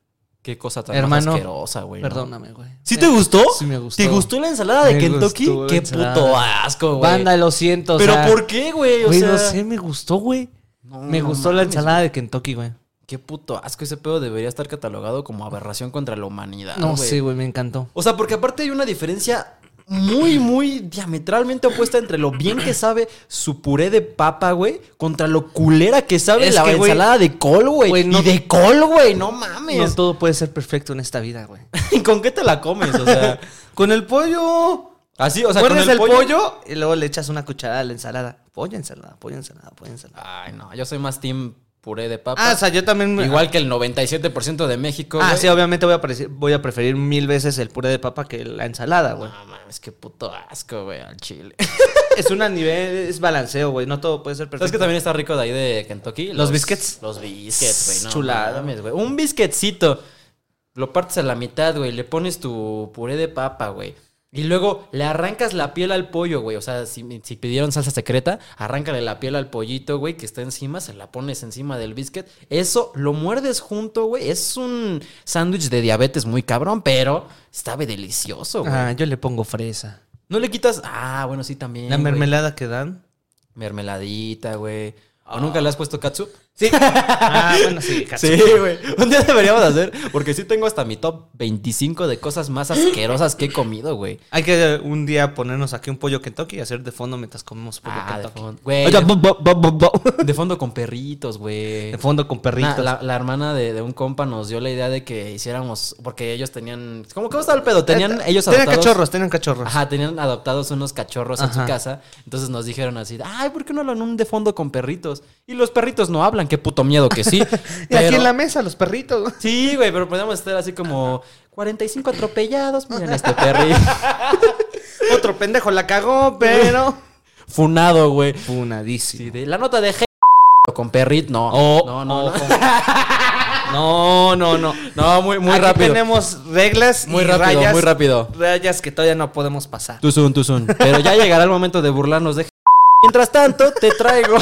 Speaker 1: Qué cosa tan
Speaker 2: Hermano,
Speaker 1: asquerosa, güey.
Speaker 2: Perdóname, güey.
Speaker 1: ¿Sí te gustó?
Speaker 2: Sí me gustó.
Speaker 1: ¿Te gustó la ensalada de
Speaker 2: Me
Speaker 1: Kentucky?
Speaker 2: gustó
Speaker 1: Qué
Speaker 2: ensalada.
Speaker 1: puto asco, güey.
Speaker 2: Banda, lo siento. o
Speaker 1: ¿Pero
Speaker 2: sea,
Speaker 1: por qué, güey? O
Speaker 2: Güey,
Speaker 1: sea,
Speaker 2: no sé, me gustó, güey.
Speaker 1: No,
Speaker 2: me
Speaker 1: no
Speaker 2: gustó la ensalada de Kentucky, güey.
Speaker 1: Qué puto asco. Ese pedo debería estar catalogado como aberración contra la humanidad.
Speaker 2: No
Speaker 1: güey.
Speaker 2: sé, güey, me encantó.
Speaker 1: O sea, porque aparte hay una diferencia muy, muy diametralmente opuesta entre lo bien que sabe su puré de papa, güey, contra lo culera que sabe
Speaker 2: Es
Speaker 1: la
Speaker 2: que, güey,
Speaker 1: ensalada de col, güey.
Speaker 2: güey, no-
Speaker 1: Y de col, güey, no
Speaker 2: No
Speaker 1: mames.
Speaker 2: todo puede ser perfecto en esta vida, güey.
Speaker 1: ¿Y con qué te la comes? O sea,
Speaker 2: Con el pollo.
Speaker 1: así, o sea, con el,
Speaker 2: el,
Speaker 1: pollo.
Speaker 2: pollo? y luego le echas una cucharada a la ensalada. Pollo, ensalada, pollo, ensalada, pollo, ensalada.
Speaker 1: Ay, no, yo soy más team puré de papa.
Speaker 2: Ah, o sea, yo también.
Speaker 1: Igual que el 97% de México,
Speaker 2: Ah, sí, obviamente voy a, preferir, voy a preferir mil veces el puré de papa que la ensalada, güey.
Speaker 1: No mames, qué puto asco, güey, al chile.
Speaker 2: es una nivel, es balanceo, güey. No todo puede ser perfecto.
Speaker 1: ¿Sabes que también está rico de ahí de Kentucky?
Speaker 2: ¿Los biscuits?
Speaker 1: Los biscuits, güey. No,
Speaker 2: Chulada.
Speaker 1: güey. Un biscuitcito. Lo partes a la mitad, güey. Le pones tu puré de papa, güey. Y luego le arrancas la piel al pollo, güey. O sea, si, si pidieron salsa secreta, arráncale la piel al pollito, güey, que está encima, se la pones encima del biscuit. Eso lo muerdes junto, güey. Es un sándwich de diabetes muy cabrón, pero sabe delicioso, güey.
Speaker 2: Ah, yo le pongo fresa.
Speaker 1: No le quitas. Ah, bueno, sí, también.
Speaker 2: La
Speaker 1: güey.
Speaker 2: mermelada que dan.
Speaker 1: Mermeladita, güey. ¿O nunca le has puesto katsu?
Speaker 2: Sí. ah, bueno, sí.
Speaker 1: Sí, güey. Un día deberíamos hacer, porque sí tengo hasta mi top 25 de cosas más asquerosas que he comido, güey.
Speaker 2: Hay que eh, un día ponernos aquí un pollo Kentucky y hacer de fondo mientras comemos pollo
Speaker 1: Ah, de
Speaker 2: Kentucky.
Speaker 1: fondo. Güey,
Speaker 2: Oye,
Speaker 1: de, fondo con perritos, güey.
Speaker 2: De fondo con perritos.
Speaker 1: Nah, la, la hermana de, de un compa nos dio la idea de que hiciéramos, porque ellos tenían, ¿cómo que estaba el pedo? Tenían ellos
Speaker 2: Tenían
Speaker 1: adoptados-
Speaker 2: cachorros, tenían cachorros.
Speaker 1: Ajá, tenían adoptados unos cachorros en su casa. Entonces nos dijeron así, ay, ¿por qué no hablan un de fondo con perritos? Y los perritos no hablan, qué puto miedo que sí.
Speaker 2: y aquí en la mesa, los perritos.
Speaker 1: Sí, güey, pero podemos estar así como 45 atropellados. Miren este perri.
Speaker 2: Otro pendejo la cagó, pero.
Speaker 1: Funado, güey.
Speaker 2: Funadísimo.
Speaker 1: Sí, de la nota de G con perrit, no.
Speaker 2: Oh,
Speaker 1: no, no,
Speaker 2: oh,
Speaker 1: no.
Speaker 2: No, no, no.
Speaker 1: No, muy, muy
Speaker 2: Aquí
Speaker 1: rápido.
Speaker 2: tenemos reglas
Speaker 1: Muy
Speaker 2: y
Speaker 1: rápido,
Speaker 2: rayas,
Speaker 1: muy rápido.
Speaker 2: rayas que todavía no podemos pasar.
Speaker 1: Too soon. Pero ya llegará el momento de burlarnos de. Mientras tanto, te traigo.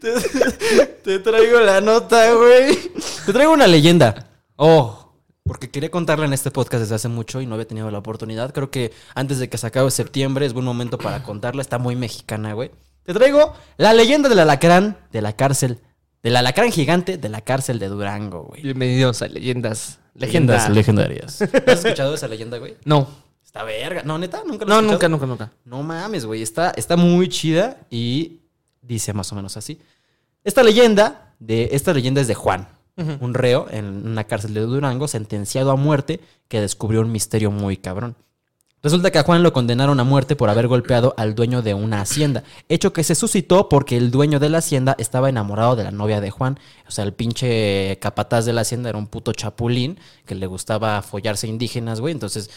Speaker 1: Te, te traigo la nota, güey. Te traigo una leyenda. Oh. Porque quería contarla en este podcast desde hace mucho y no había tenido la oportunidad. Creo que antes de que se acabe septiembre es buen momento para contarla. Está muy mexicana, güey. Te traigo la leyenda del alacrán de la cárcel. Del alacrán gigante de la cárcel de Durango, güey.
Speaker 2: Bienvenidos a Leyendas.
Speaker 1: Leyendas
Speaker 2: Leyendas.
Speaker 1: legendarias. ¿Has escuchado esa leyenda, güey?
Speaker 2: No.
Speaker 1: Está verga. No, neta, nunca lo
Speaker 2: No, nunca, nunca, nunca.
Speaker 1: No mames, güey. Está, está muy chida y dice más o menos así. Esta leyenda, de, esta leyenda es de Juan, un reo en una cárcel de Durango, sentenciado a muerte, que descubrió un misterio muy cabrón. Resulta que a Juan lo condenaron a muerte por haber golpeado al dueño de una hacienda, hecho que se suscitó porque el dueño de la hacienda estaba enamorado de la novia de Juan. O sea, el pinche capataz de la hacienda era un puto chapulín que le gustaba follarse indígenas, güey. Entonces,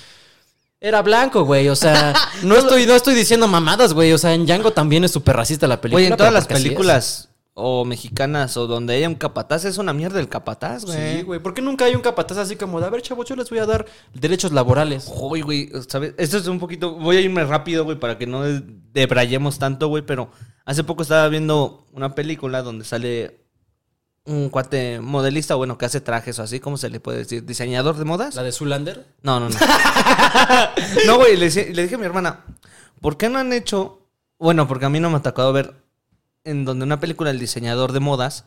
Speaker 1: era blanco, güey. O sea, no estoy, no estoy diciendo mamadas, güey. O sea, en Django también es súper racista la película.
Speaker 2: Oye, en todas las películas o mexicanas o donde haya un capataz es una mierda el capataz, güey.
Speaker 1: Sí, güey. ¿Por qué nunca hay un capataz así como de, a ver, chavos, yo les voy a dar derechos laborales?
Speaker 2: Uy, güey, ¿sabes? Esto es un poquito. Voy a irme rápido, güey, para que no debrayemos tanto, güey. Pero hace poco estaba viendo una película donde sale un cuate modelista, bueno, que hace trajes o así, ¿cómo se le puede decir? ¿Diseñador de modas?
Speaker 1: ¿La de Zulander?
Speaker 2: No, no, no. no, güey, le, dije a mi hermana, ¿por qué no han hecho? Bueno, porque a mí no me ha tocado ver en donde una película el diseñador de modas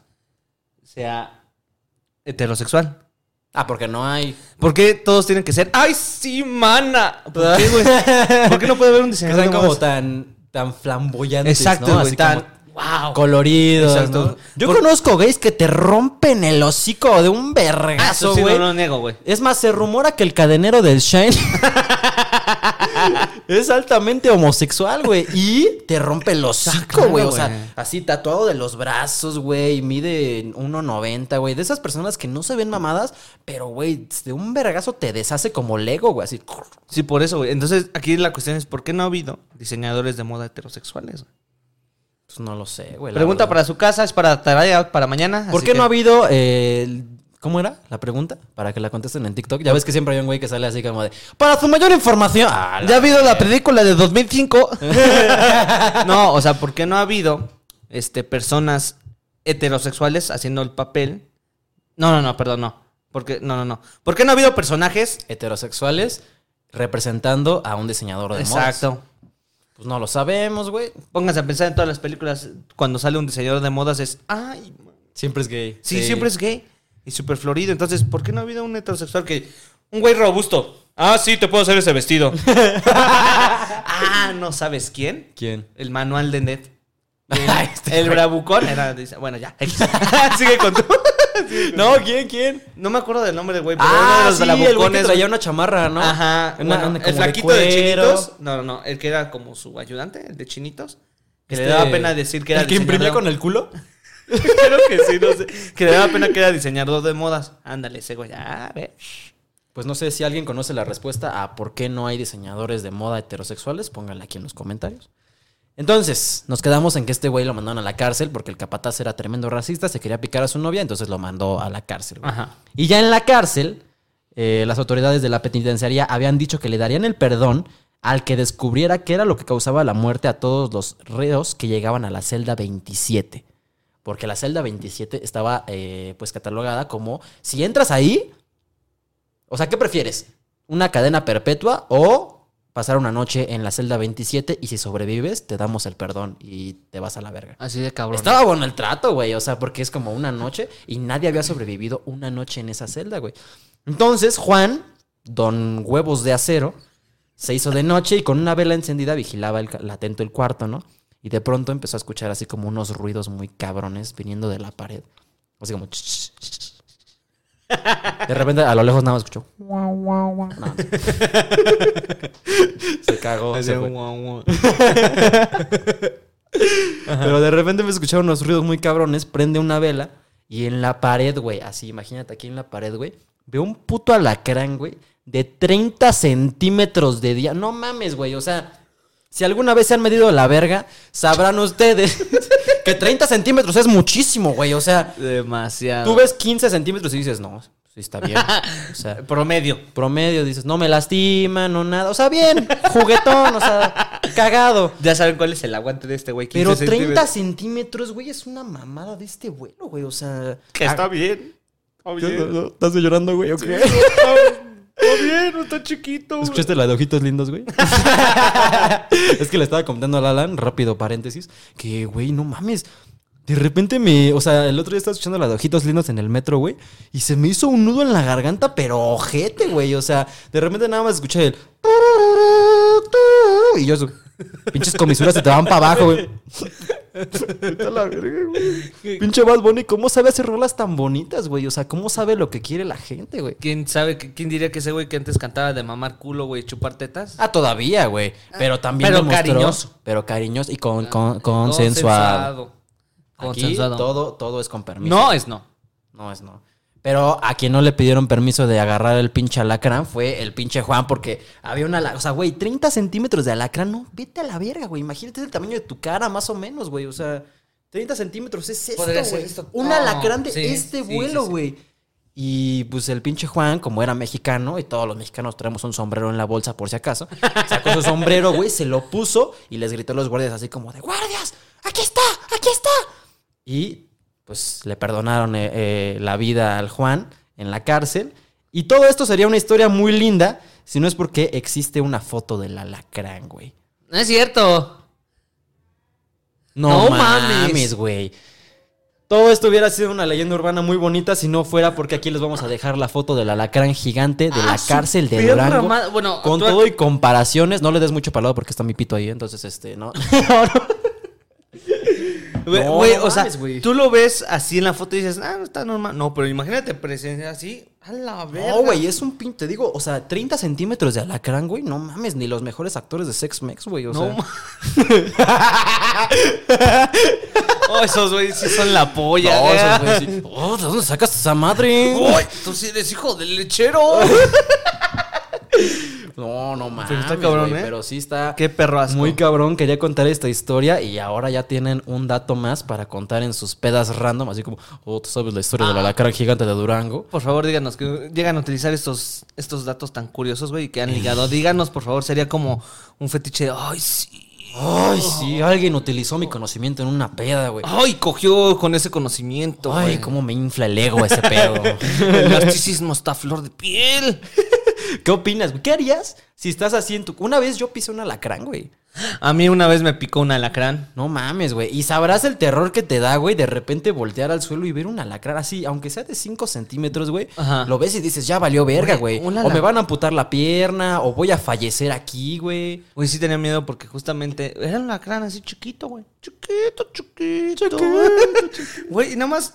Speaker 2: sea heterosexual.
Speaker 1: Ah, porque no hay.
Speaker 2: ¿Por qué todos tienen que ser? ¡Ay, sí, mana! ¿Por qué, güey? ¿Por qué no puede haber un diseñador de
Speaker 1: como
Speaker 2: modas?
Speaker 1: tan, tan flamboyantes.
Speaker 2: Exacto,
Speaker 1: ¿no?
Speaker 2: güey,
Speaker 1: Así
Speaker 2: tan-
Speaker 1: como
Speaker 2: ¡Wow!
Speaker 1: coloridos.
Speaker 2: Exacto.
Speaker 1: ¿no? Yo
Speaker 2: Por-
Speaker 1: conozco gays que te rompen el hocico de un
Speaker 2: Ah,
Speaker 1: vergazo,
Speaker 2: sí,
Speaker 1: güey.
Speaker 2: no lo niego, güey.
Speaker 1: Es más, se rumora que el cadenero del Shine es altamente homosexual, güey. Y te rompe el hocico,
Speaker 2: claro,
Speaker 1: güey. o sea, así tatuado de los brazos, güey. y Mide 1.90, güey. De esas personas que no se ven mamadas, pero, güey, de un vergazo te deshace como Lego, güey. Así.
Speaker 2: Sí, por eso, güey. Entonces, aquí la cuestión es, ¿por qué no ha habido diseñadores de moda heterosexuales?
Speaker 1: Pues no lo sé, güey.
Speaker 2: Pregunta para su casa, es para tarea para mañana.
Speaker 1: ¿Por qué
Speaker 2: que-
Speaker 1: no ha habido... eh, ¿Cómo era la pregunta? Para que la contesten en TikTok. Ya ves que siempre hay un güey que sale así como de... Para su mayor información... Ah,
Speaker 2: ¿Ya ha habido la película de 2005? no, o sea, ¿por qué no ha habido este, personas heterosexuales haciendo el papel? No, no, no, perdón, no. Porque, no, no, no. ¿Por qué no ha habido personajes?
Speaker 1: Heterosexuales representando a un diseñador de modas.
Speaker 2: Exacto.
Speaker 1: Pues no lo sabemos, güey.
Speaker 2: Pónganse a pensar en todas las películas cuando sale un diseñador de modas es, ay,
Speaker 1: Siempre es gay.
Speaker 2: sí, siempre es gay y súper florido. Entonces, ¿por qué no ha habido un heterosexual que un güey robusto? Ah, sí, te puedo hacer ese vestido. ah, ¿no sabes quién?
Speaker 1: ¿Quién?
Speaker 2: El manual de Net.
Speaker 1: Ay, este
Speaker 2: el bravucón era. dice- Bueno, ya. Sigue con
Speaker 1: No, ¿quién? ¿Quién?
Speaker 2: No me acuerdo del nombre del güey, pero uno de
Speaker 1: Ah,
Speaker 2: los
Speaker 1: sí, el güey que traía una chamarra, ¿no?
Speaker 2: Ajá.
Speaker 1: Una-
Speaker 2: bueno,
Speaker 1: una
Speaker 2: el flaquito de, chinitos. No, no, no. El que era como su ayudante, el de chinitos. Que
Speaker 1: Este,
Speaker 2: le daba pena decir que era
Speaker 1: ¿El que imprimía con el culo?
Speaker 2: Creo que sí, no sé. Que le daba pena que era diseñador de modas. Ándale, ese güey. Ah, a ver.
Speaker 1: Pues no sé si alguien conoce la respuesta a por qué no hay diseñadores de moda heterosexuales. Pónganla aquí en los comentarios. Entonces, nos quedamos en que este güey lo mandaron a la cárcel porque el capataz era tremendo racista, se quería picar a su novia, entonces lo mandó a la cárcel.
Speaker 2: Ajá.
Speaker 1: Y ya en la cárcel, eh, las autoridades de la penitenciaría habían dicho que le darían el perdón al que descubriera qué era lo que causaba la muerte a todos los reos que llegaban a la celda 27. Porque la celda 27 estaba eh, pues catalogada como, si entras ahí, o sea, ¿qué prefieres? ¿Una cadena perpetua o pasar una noche en la celda 27 y si sobrevives te damos el perdón y te vas a la verga?
Speaker 2: Así de cabrón.
Speaker 1: Estaba bueno el trato, güey. O sea, porque es como una noche y nadie había sobrevivido una noche en esa celda, güey. Entonces, Juan, don huevos de acero, se hizo de noche y con una vela encendida vigilaba el, latento el cuarto, ¿no? Y de pronto empezó a escuchar así como unos ruidos muy cabrones viniendo de la pared. Así como... ch, ch, ch, ch. De repente, a lo lejos nada más escuchó. No, no. Se cagó. se fue. Pero de repente me escucharon unos ruidos muy cabrones, prende una vela y en la pared, güey, así, imagínate aquí en la pared, güey, veo un puto alacrán, güey, de 30 centímetros de día. No mames, güey, o sea, si alguna vez se han medido la verga, sabrán ustedes que 30 centímetros es muchísimo, güey, o sea,
Speaker 2: Demasiado.
Speaker 1: tú ves 15 centímetros y dices, no, sí está bien. O sea,
Speaker 2: Promedio.
Speaker 1: promedio, dices, no me lastima, no nada, o sea, bien, juguetón, o sea, cagado.
Speaker 2: Ya saben cuál es el aguante de este güey. 15
Speaker 1: Pero 30
Speaker 2: centímetros.
Speaker 1: centímetros, güey, es una mamada de este vuelo, güey. O sea.
Speaker 2: Que está bien. Está bien.
Speaker 1: ¿Estás llorando, güey?
Speaker 2: Está está bien, no está chiquito.
Speaker 1: ¿Escuchaste la de ojitos lindos, güey? es que le estaba comentando a Alan, rápido paréntesis, que, güey, no mames. De repente me. O sea, el otro día estaba escuchando la de ojitos lindos en el metro, güey. Y se me hizo un nudo en la garganta, pero ojete, güey. O sea, de repente nada más escuché el. Y yo, pinches comisuras se te van para abajo, güey. La verga, güey. Pinche Bad Bunny, ¿cómo sabe hacer rolas tan bonitas, güey? O sea, ¿cómo sabe lo que quiere la gente, güey?
Speaker 2: ¿Quién sabe, quién diría que ese güey que antes cantaba de mamar culo, güey, chupar tetas?
Speaker 1: Ah, todavía, güey. Pero también
Speaker 2: Pero
Speaker 1: demostró-
Speaker 2: cariñoso.
Speaker 1: Pero cariñoso y con, con- consensuado. Aquí
Speaker 2: Consensuado.
Speaker 1: todo, todo es con permiso.
Speaker 2: No es no.
Speaker 1: No es no. Pero a quien no le pidieron permiso de agarrar el pinche alacrán fue el pinche Juan, porque había una. O sea, güey, 30 centímetros de alacrán, no, vete a la verga, güey. Imagínate el tamaño de tu cara, más o menos, güey. O sea, 30 centímetros es esto, güey. Un
Speaker 2: No,
Speaker 1: alacrán de
Speaker 2: sí,
Speaker 1: este
Speaker 2: sí,
Speaker 1: vuelo,
Speaker 2: sí.
Speaker 1: güey. Y pues el pinche Juan, como era mexicano, y todos los mexicanos traemos un sombrero en la bolsa por si acaso, sacó su sombrero, güey, se lo puso y les gritó a los guardias así como de, guardias, aquí está, aquí está. Y pues le perdonaron eh, eh, la vida al Juan en la cárcel. Y todo esto sería una historia muy linda si no es porque existe una foto del alacrán, güey.
Speaker 2: No es cierto.
Speaker 1: No,
Speaker 2: No mames.
Speaker 1: güey. Todo esto hubiera sido una leyenda urbana muy bonita si no fuera porque aquí les vamos a dejar la foto del alacrán gigante de la
Speaker 2: Ah,
Speaker 1: cárcel de Durango.
Speaker 2: bueno,
Speaker 1: con todo y comparaciones. No le des mucho palado porque está mi pito ahí, entonces este, no.
Speaker 2: Güey,
Speaker 1: No,
Speaker 2: güey,
Speaker 1: no
Speaker 2: o sea,
Speaker 1: güey.
Speaker 2: tú lo ves así en la foto y dices, ah, no está normal. No, pero imagínate presencia así. A la verga.
Speaker 1: No, güey, es un pin, te digo, o sea, 30 centímetros de alacrán, güey, no mames, ni los mejores actores de Sex Mex, güey, o
Speaker 2: No
Speaker 1: sea.
Speaker 2: Oh, esos güeyes sí son la polla.
Speaker 1: No,
Speaker 2: güey.
Speaker 1: esos güeyes sí. Oh, ¿de dónde sacas esa madre?
Speaker 2: Uy, tú sí eres hijo del lechero.
Speaker 1: No, no mames.
Speaker 2: Pero está cabrón, ¿eh?
Speaker 1: Pero sí está.
Speaker 2: Qué perro asco.
Speaker 1: Muy cabrón, quería contar esta historia y ahora ya tienen un dato más para contar en sus pedas random, así como, oh, tú sabes la historia
Speaker 2: Ah.
Speaker 1: del alacrán gigante de Durango.
Speaker 2: Por favor, díganos que llegan a utilizar estos, estos datos tan curiosos, güey, y que han ligado. Díganos, por favor, sería como un fetiche de, ay, sí.
Speaker 1: Ay, sí, alguien utilizó mi conocimiento en una peda, güey.
Speaker 2: Ay, cogió con ese conocimiento.
Speaker 1: Ay,
Speaker 2: güey.
Speaker 1: cómo me infla el ego ese pedo.
Speaker 2: El narcisismo está a flor de piel.
Speaker 1: ¿Qué opinas, güey? ¿Qué harías si estás así en tu... Una vez yo pisé un alacrán, güey.
Speaker 2: A mí una vez me picó un alacrán.
Speaker 1: No mames, güey. Y sabrás el terror que te da, güey, de repente voltear al suelo y ver un alacrán así, aunque sea de 5 centímetros, güey. Lo ves y dices, ya valió verga,
Speaker 2: Güey,
Speaker 1: O me van a amputar la pierna, o voy a fallecer aquí, güey.
Speaker 2: Güey, sí tenía miedo porque justamente era un alacrán así chiquito, güey. Chiquito, chiquito. Güey, y nada más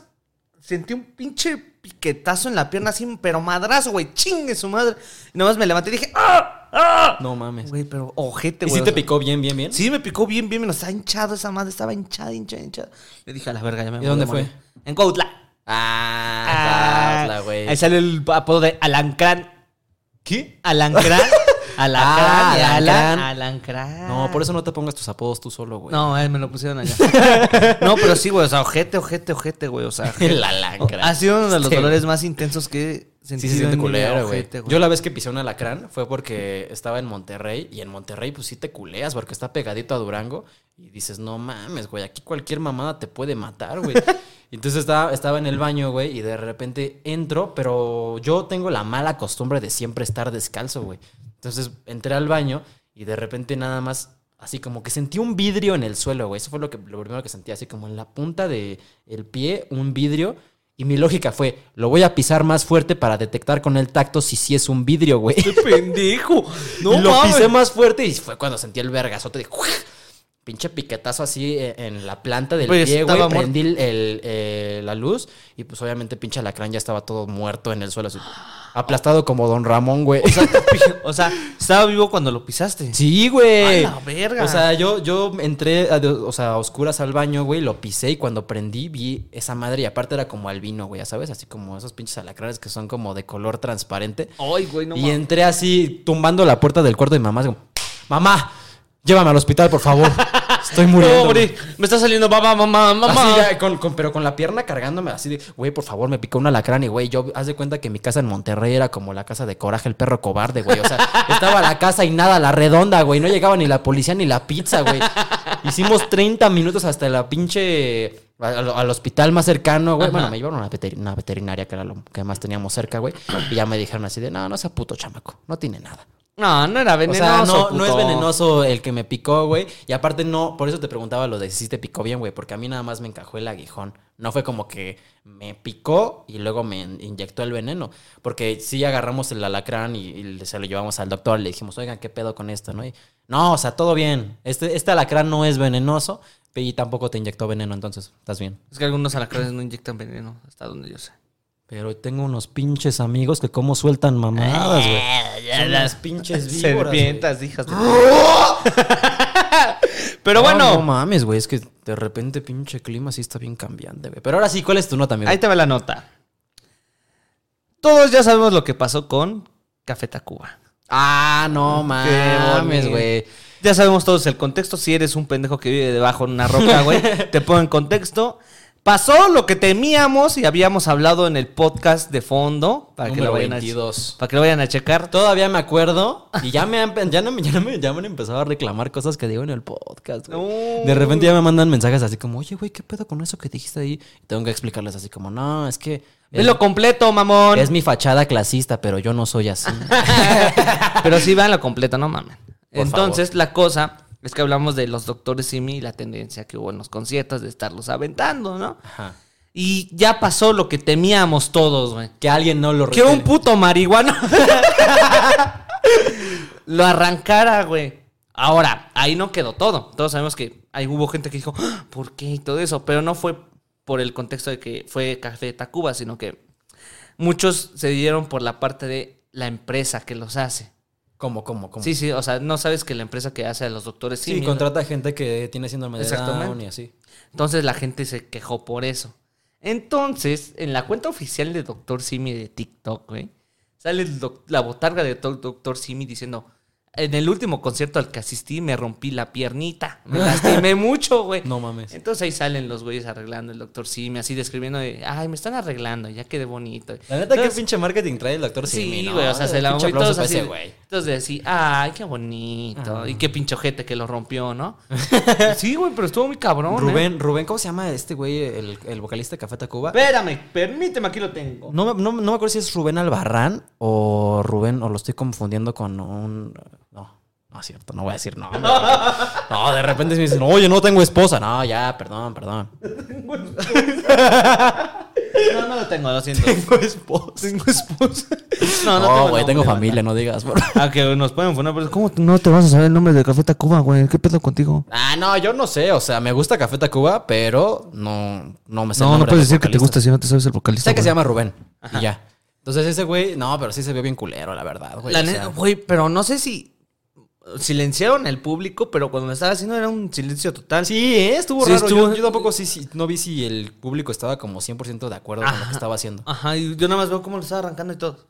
Speaker 2: sentí un pinche piquetazo en la pierna así, pero madrazo, güey. Chingue su madre. Y nada más me levanté y dije, ¡ah! ¡ah!
Speaker 1: No mames.
Speaker 2: Güey, pero ojete,
Speaker 1: ¿Y
Speaker 2: güey.
Speaker 1: si
Speaker 2: o
Speaker 1: te picó bien, bien, bien?
Speaker 2: Sí, me picó bien, bien, menos estaba hinchado esa madre, estaba hinchada, hinchada, hinchada. Le dije a la verga, ya me
Speaker 1: ¿Y
Speaker 2: voy
Speaker 1: dónde
Speaker 2: a morir".
Speaker 1: fue?
Speaker 2: En Cuautla.
Speaker 1: Ah, Cuautla, güey.
Speaker 2: Ahí sale el apodo de Alancrán.
Speaker 1: ¿Qué?
Speaker 2: Alancrán. Alancrán.
Speaker 1: Ah,
Speaker 2: y
Speaker 1: Alancrán.
Speaker 2: Ala- Alancrán.
Speaker 1: No, por eso no te pongas tus apodos tú solo, güey.
Speaker 2: No, eh, me lo pusieron allá. no, pero sí, güey. O sea, ojete, ojete, ojete, güey. O sea,
Speaker 1: El alacrán.
Speaker 2: ha sido uno de los
Speaker 1: Sí.
Speaker 2: dolores más intensos que he
Speaker 1: Sí,
Speaker 2: sentido.
Speaker 1: se siente culero, güey. Yo la vez que pisé un alacrán fue porque estaba en Monterrey y en Monterrey pues sí te culeas porque está pegadito a Durango y dices, no mames, güey, aquí cualquier mamada te puede matar, güey. Entonces estaba, estaba en el baño, güey, y de repente entro, pero yo tengo la mala costumbre de siempre estar descalzo, güey. Entonces entré al baño y de repente nada más, así como que sentí un vidrio en el suelo, güey. Eso fue lo, que, lo primero que sentí, así como en la punta del el pie, un vidrio. Y mi lógica fue, lo voy a pisar más fuerte para detectar con el tacto si sí es un vidrio, güey.
Speaker 2: ¡Qué pendejo! No
Speaker 1: y lo
Speaker 2: mames.
Speaker 1: pisé más fuerte y fue cuando sentí el vergazote de... Pinche piquetazo así eh, en la planta del
Speaker 2: Pues
Speaker 1: pie, güey. Prendí el- el, eh, la luz y pues obviamente pinche alacrán ya estaba todo muerto en el suelo. así, aplastado como Don Ramón, güey.
Speaker 2: O sea, o sea, estaba vivo cuando lo pisaste.
Speaker 1: Sí, güey.
Speaker 2: A la verga.
Speaker 1: O sea, yo, yo entré, a, o sea, a oscuras al baño, güey, lo pisé y cuando prendí vi esa madre y aparte era como albino, güey, ya sabes, así como esos pinches alacranes que son como de color transparente.
Speaker 2: Ay, güey, no
Speaker 1: y entré así tumbando la puerta del cuarto de mi mamá, así como, mamá, llévame al hospital, por favor. Estoy muriendo.
Speaker 2: No, hombre, me está saliendo mamá, mamá, mamá.
Speaker 1: Pero con la pierna cargándome así de, güey, por favor, me picó un alacrán y, güey, yo, haz de cuenta que mi casa en Monterrey era como la casa de Coraje, el perro cobarde, güey. O sea, estaba la casa y nada, la redonda, güey. No llegaba ni la policía ni la pizza, güey. Hicimos 30 minutos hasta la pinche, al, al hospital más cercano, güey. Bueno, me llevaron a una, una veterinaria que era lo que más teníamos cerca, güey. Y ya me dijeron así de, no, no sea puto chamaco, no tiene nada.
Speaker 2: No, no era
Speaker 1: O
Speaker 2: venenoso.
Speaker 1: sea, no, no es venenoso el que me picó, güey. Y aparte no, por eso te preguntaba lo de si te picó bien, güey. Porque a mí nada más me encajó el aguijón. No fue como que me picó y luego me in- inyectó el veneno. Porque sí agarramos el alacrán y, y se lo llevamos al doctor. Le dijimos, oigan, ¿qué pedo con esto? ¿no? Y, no, o sea, todo bien. Este, este alacrán no es venenoso y tampoco te inyectó veneno, entonces estás bien.
Speaker 2: Es que algunos alacranes no inyectan veneno, hasta donde yo sé.
Speaker 1: Pero tengo unos pinches amigos que cómo sueltan mamadas, güey. Son las pinches víboras, güey.
Speaker 2: Serpientas, hijas de... Pero
Speaker 1: No,
Speaker 2: bueno,
Speaker 1: No, mames, güey. Es que de repente pinche clima sí está bien cambiante, güey. Pero ahora sí, ¿cuál es tu nota, amigo?
Speaker 2: ahí te va la nota. Todos ya sabemos lo que pasó con Café Tacuba.
Speaker 1: Ah, no mames, güey.
Speaker 2: Ya sabemos todos el contexto. Si eres un pendejo que vive debajo de una roca, güey, te pongo en contexto. Pasó lo que temíamos y habíamos hablado en el podcast de fondo. Para que, lo vayan a,
Speaker 1: 22.
Speaker 2: para que lo vayan a checar.
Speaker 1: Todavía me acuerdo y ya me han, ya no, ya no me, ya me han empezado a reclamar cosas que digo en el podcast, güey. De repente ya me mandan mensajes así como, oye, güey, ¿qué pedo con eso que dijiste ahí? Y tengo que explicarles así como, no, es que... Es,
Speaker 2: Velo completo, mamón.
Speaker 1: es mi fachada clasista, pero yo no soy así.
Speaker 2: Pero sí, vean lo completo, no mames. Entonces, la cosa es que hablamos de los doctores Simi y la tendencia que hubo en los conciertos de estarlos aventando, ¿no?
Speaker 1: Ajá.
Speaker 2: Y ya pasó lo que temíamos todos, güey.
Speaker 1: Que alguien no lo
Speaker 2: Que un puto marihuano lo arrancara, güey. Ahora, ahí no quedó todo. Todos sabemos que ahí hubo gente que dijo, "Ah, ¿por qué? Y todo eso. Pero no fue por el contexto de que fue Café Tacuba, sino que muchos se dieron por la parte de la empresa que los hace.
Speaker 1: ¿Cómo, cómo, cómo?
Speaker 2: Sí, sí, o sea, no sabes que la empresa que hace a los doctores
Speaker 1: Sí,
Speaker 2: Simi,
Speaker 1: contrata gente que tiene síndrome de. Down y así.
Speaker 2: Entonces la gente se quejó por eso. Entonces, en la cuenta oficial de Doctor Simi de TikTok, güey, sale la botarga de to- Doctor Simi diciendo, en el último concierto al que asistí me rompí la piernita. Me lastimé mucho, güey.
Speaker 1: No mames.
Speaker 2: Entonces ahí salen los güeyes arreglando el doctor Simi, así describiendo de, ay, me están arreglando, ya quedé bonito.
Speaker 1: La neta, qué
Speaker 2: Entonces,
Speaker 1: pinche marketing trae el doctor
Speaker 2: Sí,
Speaker 1: Simi, ¿no?
Speaker 2: güey, o sea, se la todos así.
Speaker 1: ese güey.
Speaker 2: Entonces decía, ay, qué bonito. Y qué pinche ojete que lo rompió, ¿no? sí, güey, pero estuvo muy cabrón. ¿eh?
Speaker 1: Rubén, Rubén, ¿cómo se llama este güey, el, el vocalista de Café Tacuba?
Speaker 2: Espérame, permíteme, aquí lo tengo.
Speaker 1: No, me- no, no me acuerdo si es Rubén Albarrán o Rubén, o lo estoy confundiendo con un. No, no es cierto, no voy a decir no. No, de repente me dicen, oye, no tengo esposa. No, ya, perdón, perdón.
Speaker 2: No, no lo tengo, lo siento.
Speaker 1: Tengo esposa.
Speaker 2: Tengo esposa. No, no,
Speaker 1: No,
Speaker 2: tengo
Speaker 1: güey, tengo
Speaker 2: nombre,
Speaker 1: familia, no digas. por-.
Speaker 2: Ah, que nos pueden poner, pero ¿cómo no te vas a saber el nombre de Café Tacuba, güey? ¿Qué pedo contigo?
Speaker 1: Ah, no, yo no sé. O sea, me gusta Café Tacuba, pero no, no me sé el
Speaker 2: No, no puedes decir que te gusta si no te sabes el vocalista.
Speaker 1: Sé que se llama Rubén. Y ya. Entonces ese güey, no, pero sí se vio bien culero, la verdad, güey.
Speaker 2: La neta, güey, pero no sé si silenciaron el público, pero cuando lo estaba haciendo era un silencio total.
Speaker 1: Sí, ¿eh? estuvo
Speaker 2: Sí,
Speaker 1: raro.
Speaker 2: estuvo-
Speaker 1: Yo, yo tampoco sí, sí, no vi si el público estaba como 100% de acuerdo con lo que estaba haciendo.
Speaker 2: Ajá, y yo nada más veo cómo lo estaba arrancando y todo.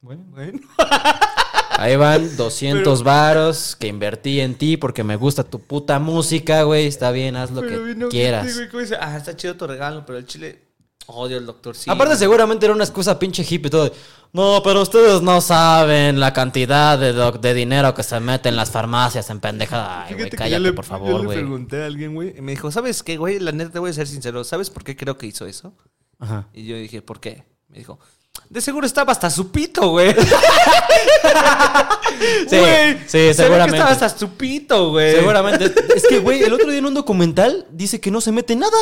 Speaker 1: Bueno, Ahí van 200 varos que invertí en ti porque me gusta tu puta música, güey. Está bien, haz lo que quieras.
Speaker 2: ah, está chido tu regalo, pero el chile odio al doctor sí.
Speaker 1: Aparte seguramente era una excusa pinche hippie y todo. No, pero ustedes no saben la cantidad de, doc- de dinero que se mete en las farmacias en pendejada. Ay, güey, cállate,
Speaker 2: yo le-
Speaker 1: por
Speaker 2: yo
Speaker 1: favor,
Speaker 2: le
Speaker 1: güey.
Speaker 2: pregunté a alguien, güey, y me dijo, ¿sabes qué, güey? La neta te voy a ser sincero, ¿sabes por qué creo que hizo eso?
Speaker 1: Ajá.
Speaker 2: Y yo dije, ¿por qué? Me dijo, de seguro estaba hasta su pito, güey.
Speaker 1: Sí,
Speaker 2: Güey,
Speaker 1: sí,
Speaker 2: se ve que
Speaker 1: seguramente.
Speaker 2: estaba hasta su pito, güey.
Speaker 1: Seguramente. Es que, güey, el otro día en un documental dice que no se mete nada.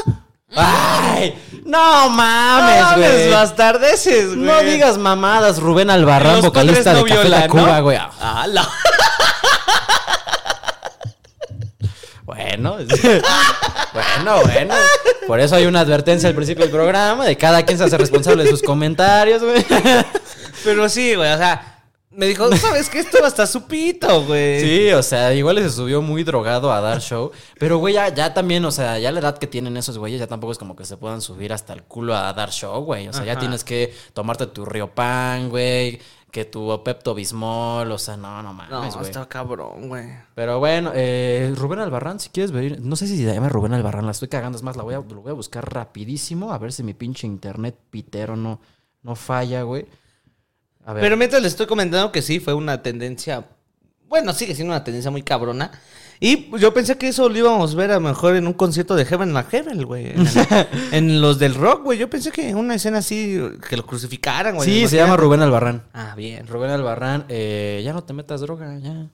Speaker 1: ¡Ay! ¡No mames,
Speaker 2: No
Speaker 1: güey!
Speaker 2: mames, bastardeces, güey.
Speaker 1: No digas mamadas, Rubén Albarrán,
Speaker 2: Los
Speaker 1: vocalista de
Speaker 2: no
Speaker 1: Café
Speaker 2: violan,
Speaker 1: Tacuba,
Speaker 2: ¿no?
Speaker 1: güey.
Speaker 2: Ah, la-
Speaker 1: Bueno, bueno, bueno. Por eso hay una advertencia al principio del programa de cada quien se hace responsable de sus comentarios, güey.
Speaker 2: Pero sí, güey, o sea, me dijo, ¿sabes qué? Esto hasta su pito, güey.
Speaker 1: Sí, o sea, igual se subió muy drogado a dar show. Pero, güey, ya, ya también, o sea, ya la edad que tienen esos güeyes, ya tampoco es como que se puedan subir hasta el culo a dar show, güey. O sea, ya tienes que tomarte tu Riopan, güey. Que tu Pepto Bismol, o sea, no, no mames,
Speaker 2: No,
Speaker 1: güey.
Speaker 2: está cabrón, güey.
Speaker 1: Pero bueno, eh, Rubén Albarrán, si quieres ver, no sé si se llama Rubén Albarrán, la estoy cagando, es más, la voy a, lo voy a buscar rapidísimo, a ver si mi pinche internet pitero no, no falla, güey. A ver.
Speaker 2: Pero mientras le estoy comentando que sí, fue una tendencia. Bueno, sigue siendo una tendencia muy cabrona. Y yo pensé que eso lo íbamos a ver a lo mejor en un concierto de Heaven a Heaven, güey. En, en los del rock, güey. Yo pensé que una escena así, que lo crucificaran, güey.
Speaker 1: sí, se llama Rubén Albarrán.
Speaker 2: Ah, bien.
Speaker 1: Rubén Albarrán, eh, ya no te metas droga, ya.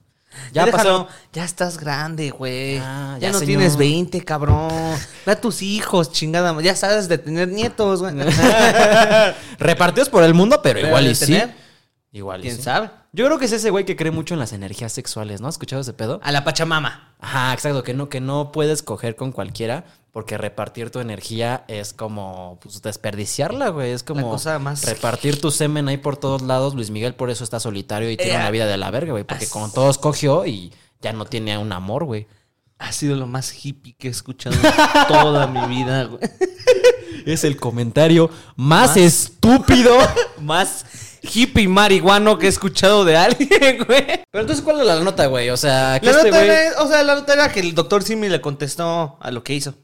Speaker 2: Ya
Speaker 1: Ya pasó.
Speaker 2: Ya estás grande, güey.
Speaker 1: Ah,
Speaker 2: ya,
Speaker 1: ya,
Speaker 2: no
Speaker 1: señor.
Speaker 2: tienes 20, cabrón. Ve a tus hijos, chingada. Ya sabes de tener nietos, güey.
Speaker 1: Repartidos por el mundo, pero,
Speaker 2: Pero
Speaker 1: igual y sí. Igual
Speaker 2: ¿Quién
Speaker 1: sí.
Speaker 2: sabe?
Speaker 1: Yo creo que es ese güey que cree mucho en las energías sexuales, ¿no? ¿Has escuchado ese pedo?
Speaker 2: A la Pachamama.
Speaker 1: Ajá, exacto, que no, que no puedes coger con cualquiera porque repartir tu energía es como pues, desperdiciarla, güey. Es como
Speaker 2: La cosa más-
Speaker 1: repartir tu semen ahí por todos lados. Luis Miguel por eso está solitario y tiene
Speaker 2: Eh,
Speaker 1: una vida de la verga, güey. Porque
Speaker 2: as-
Speaker 1: con todos cogió y ya no tiene un amor, güey.
Speaker 2: Ha sido lo más hippie que he escuchado en toda mi vida, güey.
Speaker 1: Es el comentario más,
Speaker 2: Más-
Speaker 1: estúpido.
Speaker 2: Más hippie marihuano que he escuchado de alguien, güey.
Speaker 1: Pero entonces, ¿cuál es la nota, güey? O sea, que
Speaker 2: La
Speaker 1: este
Speaker 2: nota
Speaker 1: güey...
Speaker 2: era, o sea, la nota era que el doctor Simi le contestó a lo que hizo.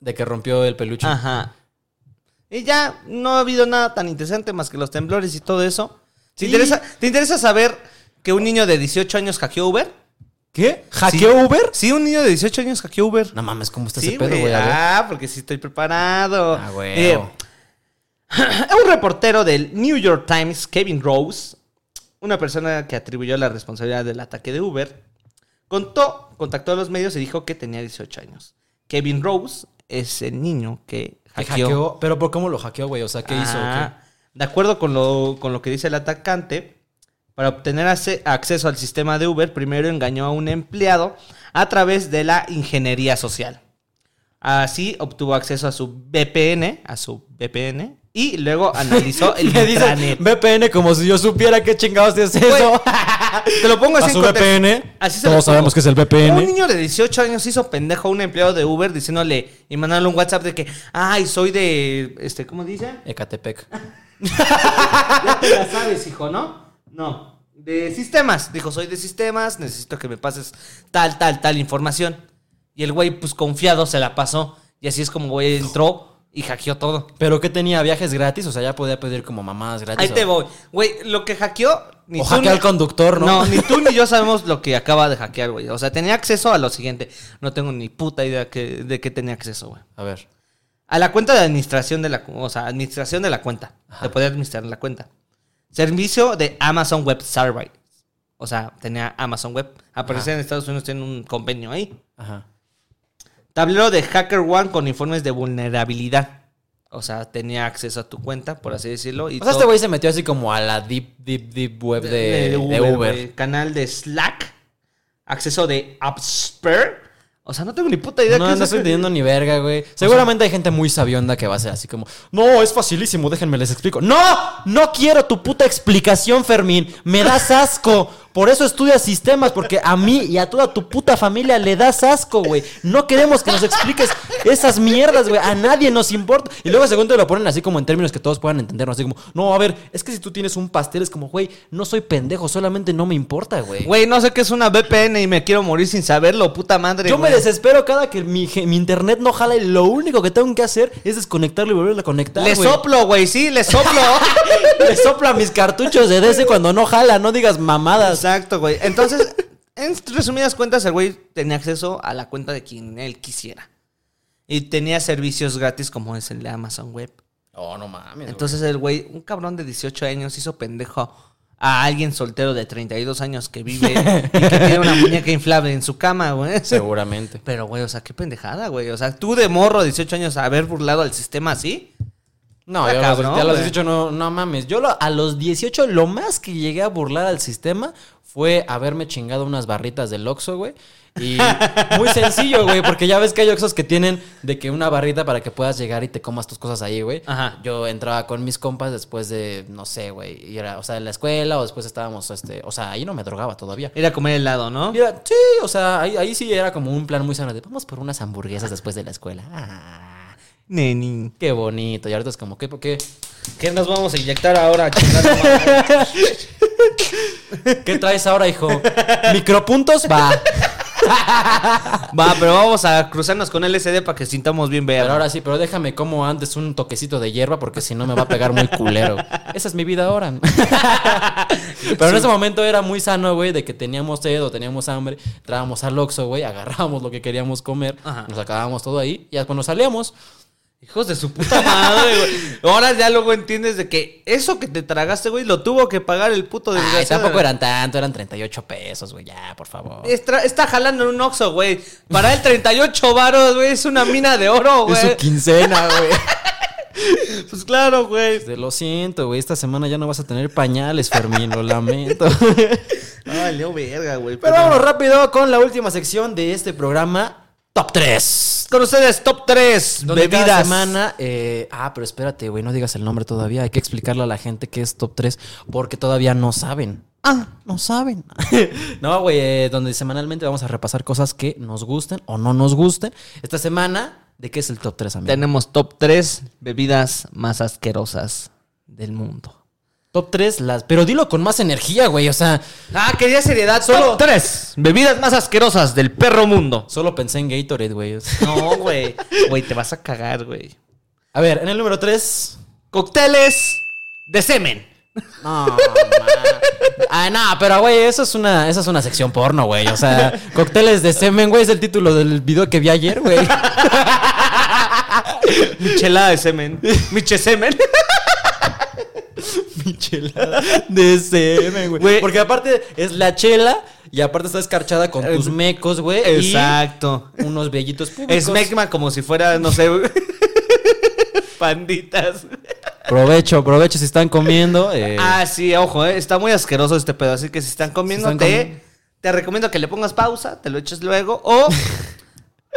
Speaker 1: De que rompió el peluche.
Speaker 2: Ajá. Y ya no ha habido nada tan interesante más que los temblores y todo eso. ¿Te,
Speaker 1: Sí.
Speaker 2: interesa, ¿te interesa saber que un niño de 18 años hackeó Uber?
Speaker 1: ¿Qué? ¿Hackeó
Speaker 2: Sí.
Speaker 1: Uber?
Speaker 2: Sí, un niño de 18 años hackeó Uber.
Speaker 1: No mames, ¿cómo está
Speaker 2: sí,
Speaker 1: ese pedo,
Speaker 2: güey. Ah, porque sí estoy preparado.
Speaker 1: Ah, güey.
Speaker 2: Eh, un reportero del New York Times, Kevin Rose, una persona que atribuyó la responsabilidad del ataque de Uber, contó, contactó a los medios y dijo que tenía 18 años. Kevin Rose es el niño que hackeó.
Speaker 1: hackeó. Pero ¿por cómo lo hackeó, güey? O sea, ¿qué hizo?
Speaker 2: De acuerdo con lo, con lo que dice el atacante, para obtener acceso al sistema de Uber, primero engañó a un empleado a través de la ingeniería social. Así obtuvo acceso a su VPN, a su VPN, y luego analizó el?
Speaker 1: Me dice
Speaker 2: intranet.
Speaker 1: VPN como si yo supiera qué chingados es eso.
Speaker 2: Te lo pongo así
Speaker 1: a
Speaker 2: en
Speaker 1: su
Speaker 2: contexto.
Speaker 1: VPN.
Speaker 2: Así se lo
Speaker 1: Todos
Speaker 2: pongo.
Speaker 1: sabemos que es el
Speaker 2: Un
Speaker 1: VPN.
Speaker 2: niño de 18 años hizo pendejo a un empleado de Uber diciéndole y mandándole un WhatsApp de que, ay, soy de, este, ¿cómo dice?
Speaker 1: Ecatepec.
Speaker 2: Ya te la sabes, hijo, ¿no? No. de sistemas. Dijo, soy de sistemas, necesito que me pases tal, tal, tal información. Y el güey, pues confiado, se la pasó. Y así es como güey entró y hackeó todo.
Speaker 1: ¿Pero qué tenía? ¿Viajes gratis? O sea, ya podía pedir como mamadas gratis.
Speaker 2: Ahí
Speaker 1: o-
Speaker 2: te voy. Güey, lo que hackeó... Ni
Speaker 1: O
Speaker 2: ni-
Speaker 1: al conductor, ¿no?
Speaker 2: No, ni tú ni yo sabemos lo que acaba de hackear, güey. O sea, tenía acceso a lo siguiente. No tengo ni puta idea que- de qué tenía acceso, güey.
Speaker 1: A ver.
Speaker 2: A la cuenta de administración de la... O sea, administración de la cuenta.
Speaker 1: Ajá.
Speaker 2: De poder administrar la cuenta. Servicio de Amazon Web Service. O sea, tenía Amazon Web. Aparece en Estados Unidos, tiene un convenio ahí.
Speaker 1: Ajá.
Speaker 2: Tablero de Hacker One con informes de vulnerabilidad. O sea, tenía acceso a tu cuenta, por así decirlo. Y
Speaker 1: O sea, este güey se metió así como a la deep, deep, deep web de, de Uber.
Speaker 2: Canal de Slack. Acceso de AppSpare. O sea, no tengo ni puta idea
Speaker 1: No
Speaker 2: qué es
Speaker 1: no
Speaker 2: eso.
Speaker 1: estoy entendiendo ni verga, güey. Seguramente hay gente muy sabionda que va a ser así como, no, es facilísimo, déjenme les explico. No, no quiero tu puta explicación, Fermín. Me das asco. Por eso estudias sistemas, porque a mí y a toda tu puta familia le das asco, güey. No queremos que nos expliques esas mierdas, güey. A nadie nos importa. Y luego segundo lo ponen así como en términos que todos puedan entender, ¿no? Así como, no, a ver, es que si tú tienes un pastel es como, güey, no soy pendejo, solamente no me importa, güey.
Speaker 2: Güey, no sé qué es una VPN y me quiero morir sin saberlo, puta madre.
Speaker 1: Yo me desespero cada que mi, mi internet no jala y lo único que tengo que hacer es desconectarlo y volverlo a conectar.
Speaker 2: Le soplo, güey, sí, le soplo.
Speaker 1: Le sopla mis cartuchos de DC cuando no jala, no digas mamadas.
Speaker 2: Exacto, güey. Entonces, en resumidas cuentas, el güey tenía acceso a la cuenta de quien él quisiera. Y tenía servicios gratis como es el de Amazon Web.
Speaker 1: Oh, no mames.
Speaker 2: Entonces el güey, un cabrón de 18 años, hizo pendejo a alguien soltero de 32 años que vive y que tiene una muñeca inflable en su cama, güey.
Speaker 1: Seguramente.
Speaker 2: Pero, güey, o sea, qué pendejada, güey. O sea, tú de morro, 18 años, haber burlado al sistema así.
Speaker 1: No, yo a los-
Speaker 2: cabrón,
Speaker 1: ya a los
Speaker 2: güey.
Speaker 1: 18 no, no mames. Yo lo- a los 18 lo más que llegué a burlar al sistema fue haberme chingado unas barritas del Oxxo, güey. Y muy sencillo, güey, porque ya ves que hay Oxxos que tienen de que una barrita para que puedas llegar y te comas tus cosas ahí, güey.
Speaker 2: Ajá.
Speaker 1: Yo entraba con mis compas después de, no sé, güey, y era, o sea, en la escuela o después estábamos, este, o sea, ahí no me drogaba todavía.
Speaker 2: Ir a comer helado, ¿no?
Speaker 1: Era- sí, o sea, ahí, ahí sí era como un plan muy sano de vamos por unas hamburguesas después de la escuela. Ah,
Speaker 2: Neni.
Speaker 1: qué bonito. Y ahorita es como, ¿qué? ¿Qué,
Speaker 2: ¿Qué nos vamos a inyectar ahora?
Speaker 1: ¿qué traes ahora, hijo? ¿Micropuntos? Va.
Speaker 2: Va, pero vamos a cruzarnos con LSD para que sintamos bien ver.
Speaker 1: Pero ahora sí, pero déjame como antes un toquecito de hierba porque si no me va a pegar muy culero. Esa es mi vida ahora. pero en ese momento era muy sano, güey, de que teníamos sed o teníamos hambre, entrábamos al Oxxo, güey, agarrábamos lo que queríamos comer,
Speaker 2: Ajá.
Speaker 1: nos acabábamos todo ahí y ya cuando salíamos,
Speaker 2: Hijos de su puta madre, güey. Ahora ya luego entiendes de que eso que te tragaste, güey, lo tuvo que pagar el puto
Speaker 1: ay,
Speaker 2: desgraciado.
Speaker 1: tampoco eran tanto, eran 38 pesos, güey, ya, por favor.
Speaker 2: Está, está jalando en un Oxxo, güey. Para él 38 varos, güey, es una mina de oro,
Speaker 1: Es su
Speaker 2: güey.
Speaker 1: quincena, güey.
Speaker 2: Pues claro, güey.
Speaker 1: Te lo siento, güey. Esta semana ya no vas a tener pañales, Fermín. Lo lamento.
Speaker 2: Ay, leo verga, güey.
Speaker 1: Pero vámonos rápido con la última sección de este programa. Top 3.
Speaker 2: Con ustedes, top 3
Speaker 1: Donde
Speaker 2: bebidas.
Speaker 1: cada semana... eh, ah, pero espérate, güey. No digas el nombre todavía. Hay que explicarle a la gente que es top 3 porque todavía no saben. Ah, no saben. no, güey. eh, donde semanalmente vamos a repasar cosas que nos gusten o no nos gusten. Esta semana, ¿de qué es el top 3, amigo?
Speaker 2: Tenemos top 3 bebidas más asquerosas del mundo.
Speaker 1: Top 3, las... Pero dilo con más energía, güey. O sea,
Speaker 2: Ah, quería seriedad.
Speaker 1: Solo-
Speaker 2: Top 3 bebidas más asquerosas del perro mundo.
Speaker 1: solo pensé en Gatorade, güey.
Speaker 2: No, güey. Güey, te vas a cagar, güey.
Speaker 1: A ver, en el número 3...
Speaker 2: Cócteles de semen.
Speaker 1: No. Ah, no, pero güey, eso es una, esa es una sección porno, güey. O sea, cócteles de semen, güey, es el título del video que vi ayer, güey.
Speaker 2: Michelada de semen. Miche semen.
Speaker 1: Michelada de semen, güey. Porque aparte es la chela y aparte está escarchada con tus mecos, güey.
Speaker 2: Exacto.
Speaker 1: Y unos vellitos públicos.
Speaker 2: Es mecma como si fuera, no sé, panditas.
Speaker 1: Provecho, provecho si están comiendo. eh,
Speaker 2: Ah, sí, ojo, eh, está muy asqueroso este pedo. Así que si están comiendo,
Speaker 1: están
Speaker 2: te,
Speaker 1: comiendo.
Speaker 2: te recomiendo que le pongas pausa, te lo eches luego o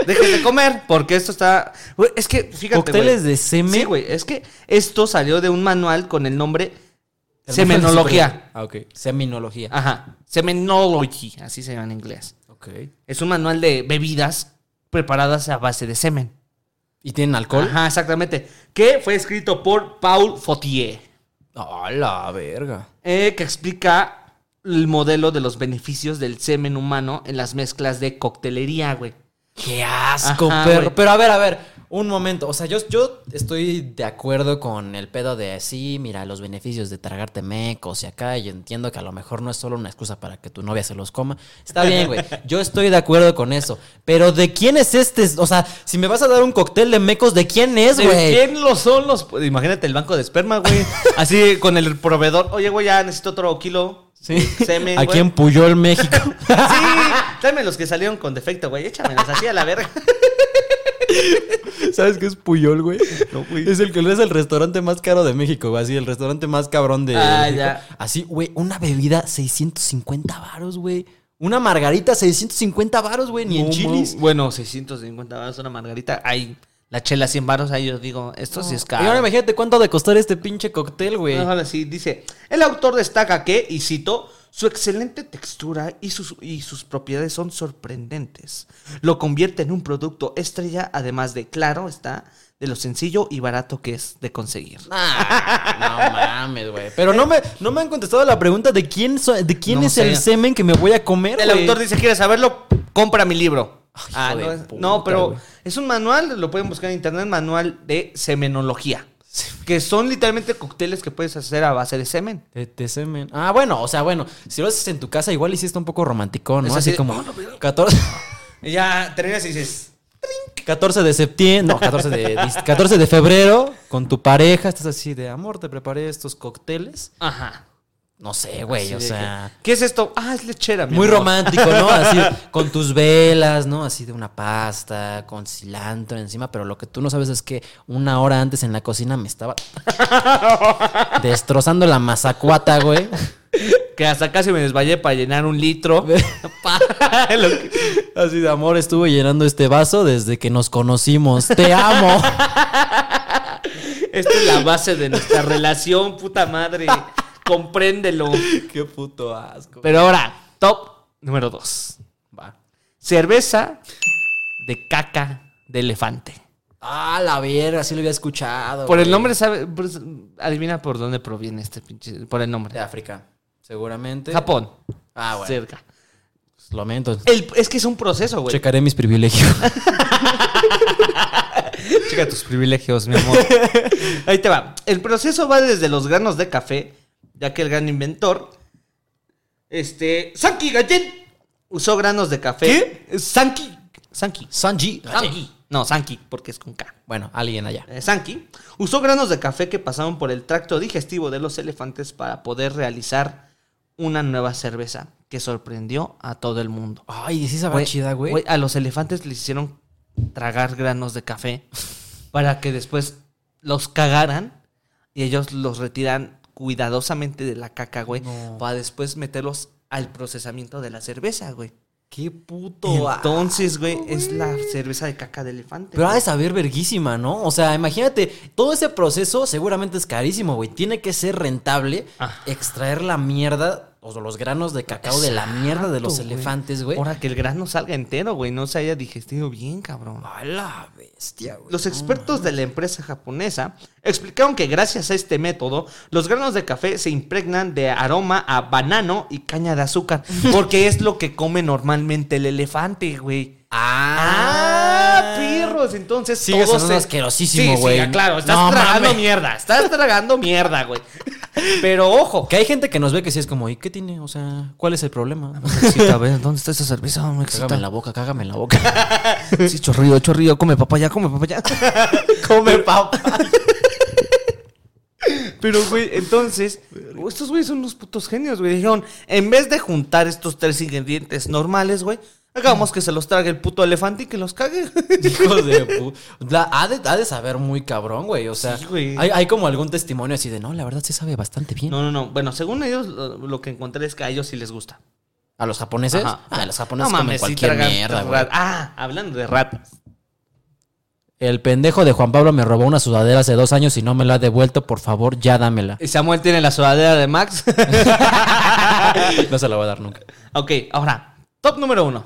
Speaker 2: dejes de comer, porque esto está. Güey, es que, fíjate.
Speaker 1: Cócteles de semen.
Speaker 2: Sí, güey, es que esto salió de un manual con el nombre Semenología.
Speaker 1: Ah, ok. Seminología.
Speaker 2: Ajá, Semenology, así se llama en inglés.
Speaker 1: Ok.
Speaker 2: Es un manual de bebidas preparadas a base de semen.
Speaker 1: ¿Y tienen alcohol?
Speaker 2: Ajá, exactamente. Que fue escrito por Paul Fautier.
Speaker 1: A la verga.
Speaker 2: eh, que explica el modelo de los beneficios del semen humano en las mezclas de coctelería, güey.
Speaker 1: Qué asco,
Speaker 2: Ajá,
Speaker 1: perro. Pero a ver, a ver, un momento. O sea, yo, yo estoy de acuerdo con el pedo de sí, mira, los beneficios de tragarte mecos y acá. Y entiendo que a lo mejor no es solo una excusa para que tu novia se los coma. Está bien, güey. Yo estoy de acuerdo con eso. Pero ¿de quién es este? O sea, si me vas a dar un cóctel de mecos, ¿de quién es,
Speaker 2: ¿De
Speaker 1: güey?
Speaker 2: quién lo son los...? Imagínate el banco de esperma, güey. Así con el proveedor. Oye, güey, ya necesito otro kilo.
Speaker 1: Sí.
Speaker 2: Semen,
Speaker 1: Aquí
Speaker 2: güey.
Speaker 1: en Puyol, México.
Speaker 2: Sí, tráeme los que salieron con defecto, güey. Échamelos así a la verga.
Speaker 1: ¿Sabes qué es Puyol, güey?
Speaker 2: No, güey.
Speaker 1: Es el que es el restaurante más caro de México, güey. Así, el restaurante más cabrón de
Speaker 2: Ah,
Speaker 1: México.
Speaker 2: ya.
Speaker 1: Así, güey, una bebida 650 varos, güey. Una margarita 650 varos, güey, ni en chilis.
Speaker 2: no. Bueno, 650 baros una margarita. Ahí, la chela 100 baros, ahí yo digo, esto sí es
Speaker 1: Y ahora
Speaker 2: caro.
Speaker 1: imagínate cuánto ha de costar este pinche cóctel, güey.
Speaker 2: Ahora sí, dice, el autor destaca que, y cito, su excelente textura y sus, y sus propiedades son sorprendentes. Lo convierte en un producto estrella, además de, claro, está, de lo sencillo y barato que es de conseguir.
Speaker 1: Ah, no mames, güey. Pero no me, no me han contestado la pregunta de quién, so- de quién
Speaker 2: No
Speaker 1: es
Speaker 2: sé.
Speaker 1: el semen que me voy a comer,
Speaker 2: El autor dice, ¿quieres saberlo? Compra mi libro.
Speaker 1: Ay,
Speaker 2: Ah, no,
Speaker 1: de
Speaker 2: es-
Speaker 1: puta,
Speaker 2: no, pero es un manual, lo pueden buscar en internet, manual de semenología. Que son literalmente cócteles que puedes hacer a base de semen.
Speaker 1: De, de semen. Ah, bueno, o sea, bueno, si lo haces en tu casa, igual hiciste un poco romántico, ¿no?
Speaker 2: Es
Speaker 1: así,
Speaker 2: así de,
Speaker 1: como
Speaker 2: "Oh, no, pero-"
Speaker 1: 14,
Speaker 2: Y ya terminas y dices,
Speaker 1: 14 de septiembre, no, 14 de, dis- 14 de febrero, con tu pareja, estás así de amor, te preparé estos cócteles.
Speaker 2: ajá.
Speaker 1: No sé, güey, o sea.
Speaker 2: que, ¿Qué es esto? Ah, es lechera. mi
Speaker 1: Muy
Speaker 2: amor.
Speaker 1: romántico, ¿no? Así, con tus velas, ¿no? Así de una pasta, con cilantro encima, pero lo que tú no sabes es que una hora antes en la cocina me estaba destrozando la mazacuata, güey.
Speaker 2: Que hasta casi me desmayé para llenar un litro.
Speaker 1: Así de amor, estuve llenando este vaso desde que nos conocimos. Te amo.
Speaker 2: Esta es la base de nuestra relación, puta madre. Compréndelo.
Speaker 1: Qué puto asco.
Speaker 2: Pero ahora, top número 2.
Speaker 1: Va.
Speaker 2: Cerveza de caca de elefante.
Speaker 1: Ah, la verga, sí lo había escuchado.
Speaker 2: Por el nombre, sabe, pues, adivina por dónde proviene este pinche. Por el
Speaker 1: De
Speaker 2: nombre.
Speaker 1: África, seguramente.
Speaker 2: Japón.
Speaker 1: Ah, bueno.
Speaker 2: Cerca.
Speaker 1: Pues, Lamento.
Speaker 2: El- es que es un proceso, güey.
Speaker 1: Checaré mis privilegios.
Speaker 2: Checa tus privilegios, mi amor. Ahí te va. El proceso va desde los granos de café, ya que el gran inventor, este, Sanki Gallen, usó granos de café. ¿Qué? Sanki. Sanki.
Speaker 1: Sanji.
Speaker 2: Sanki. No, Sanki, porque es con K.
Speaker 1: Bueno, alguien allá.
Speaker 2: Eh, usó granos de café que pasaron por el tracto digestivo de los elefantes para poder realizar una nueva cerveza que sorprendió a todo el mundo.
Speaker 1: Ay, sí sabrá chida, güey.
Speaker 2: a los elefantes les hicieron tragar granos de café para que después los cagaran y ellos los retiran cuidadosamente de la caca, güey,
Speaker 1: No.
Speaker 2: para después meterlos al procesamiento de la cerveza, güey.
Speaker 1: Qué puto
Speaker 2: Entonces, güey, es la cerveza de caca de elefante.
Speaker 1: Pero ha de saber verguísima, ¿no? O sea, imagínate, todo ese proceso seguramente es carísimo, güey. Tiene que ser rentable
Speaker 2: Ajá.
Speaker 1: extraer la mierda o los granos de cacao de la mierda de los elefantes, güey.
Speaker 2: Ahora que el grano salga entero, güey, no se haya digestido bien, cabrón.
Speaker 1: A la bestia, güey.
Speaker 2: Los expertos de la empresa japonesa explicaron que gracias a este método, los granos de café se impregnan de aroma a banano y caña de azúcar, porque es lo que come normalmente el elefante, güey. Ah, pirros, entonces
Speaker 1: Sigue
Speaker 2: todo
Speaker 1: sonando asquerosísimo,
Speaker 2: Sí,
Speaker 1: güey.
Speaker 2: Sí, claro, estás
Speaker 1: No
Speaker 2: tragando mierda, estás tragando mierda, güey. Pero ojo,
Speaker 1: Que hay gente que nos ve que sí es como, ¿y qué tiene? O sea, ¿cuál es el problema?
Speaker 2: excita, a ver, ¿dónde está esa cerveza? Me
Speaker 1: Cágame en la boca, cágame en la boca.
Speaker 2: Sí, chorrillo, chorrillo, come papaya, come papaya.
Speaker 1: Come papa.
Speaker 2: Pero, güey, entonces, estos güeyes son unos putos genios, güey. Dijeron, en vez de juntar estos tres ingredientes normales, güey, hagamos que se los trague el puto elefante y que los cague.
Speaker 1: Hijos de pu- La- ha, de, ha de saber muy cabrón, güey. O sea,
Speaker 2: Sí, güey.
Speaker 1: hay, hay como algún testimonio así de, no, la verdad sí sabe bastante bien.
Speaker 2: No, no, no. Bueno, según ellos, lo, que encontré es que a ellos sí les gusta.
Speaker 1: ¿A los japoneses?
Speaker 2: Ajá.
Speaker 1: Ah, los japoneses
Speaker 2: No
Speaker 1: comen
Speaker 2: mames, sí
Speaker 1: cualquier
Speaker 2: tragan
Speaker 1: mierda, güey.
Speaker 2: Ah, hablando de ratas.
Speaker 1: El pendejo de Juan Pablo me robó una sudadera hace dos años y no me la ha devuelto. Por favor, ya dámela.
Speaker 2: Y Samuel tiene la sudadera de Max.
Speaker 1: No se la voy a dar nunca.
Speaker 2: ok, ahora, top número uno.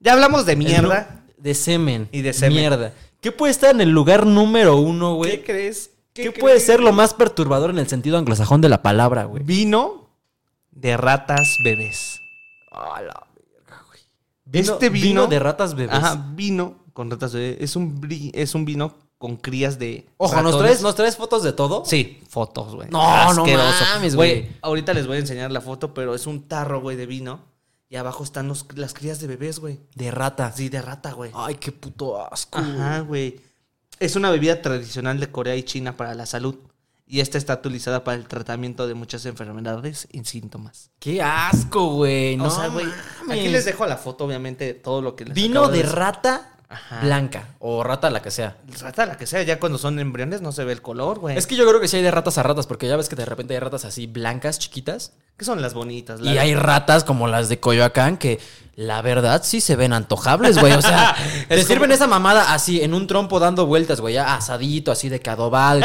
Speaker 2: Ya hablamos de mierda.
Speaker 1: De semen.
Speaker 2: Y de semen.
Speaker 1: Mierda. ¿Qué puede estar en el lugar número uno, güey?
Speaker 2: ¿Qué crees?
Speaker 1: ¿Qué, puede ser lo más perturbador en el sentido anglosajón de la palabra, güey?
Speaker 2: Vino de ratas bebés.
Speaker 1: A la verga, güey. Vino,
Speaker 2: Este
Speaker 1: vino
Speaker 2: vino-
Speaker 1: de ratas bebés.
Speaker 2: Ajá, vino con ratas bebés. Es un, es un vino con crías de.
Speaker 1: Ojo, ¿nos traes, ¿nos traes fotos de todo?
Speaker 2: Sí, fotos, güey.
Speaker 1: No, no mames, güey.
Speaker 2: Ahorita les voy a enseñar la foto, pero es un tarro, güey, de vino. Y abajo están los- las crías de bebés, güey.
Speaker 1: De rata.
Speaker 2: Así de rata, güey.
Speaker 1: Ay, qué puto asco.
Speaker 2: Ajá, güey. Es una bebida tradicional de Corea y China para la salud. Y esta está utilizada para el tratamiento de muchas enfermedades y síntomas.
Speaker 1: Qué asco, güey. No,
Speaker 2: o sea, güey. Aquí les dejo la foto, obviamente, de todo lo que les
Speaker 1: Vino de rata
Speaker 2: Ajá.
Speaker 1: blanca. O rata la que sea.
Speaker 2: Rata, la que sea, ya cuando son embriones no se ve el color, güey.
Speaker 1: Es que yo creo que sí hay de ratas a ratas, porque ya ves que de repente hay ratas así blancas, chiquitas.
Speaker 2: ¿Qué son las bonitas?
Speaker 1: Y
Speaker 2: Las-
Speaker 1: hay ratas como las de Coyoacán que la verdad sí se ven antojables, güey. O sea, te
Speaker 2: Es
Speaker 1: sirven
Speaker 2: como-
Speaker 1: esa mamada así en un trompo dando vueltas, güey, ya asadito, así de que y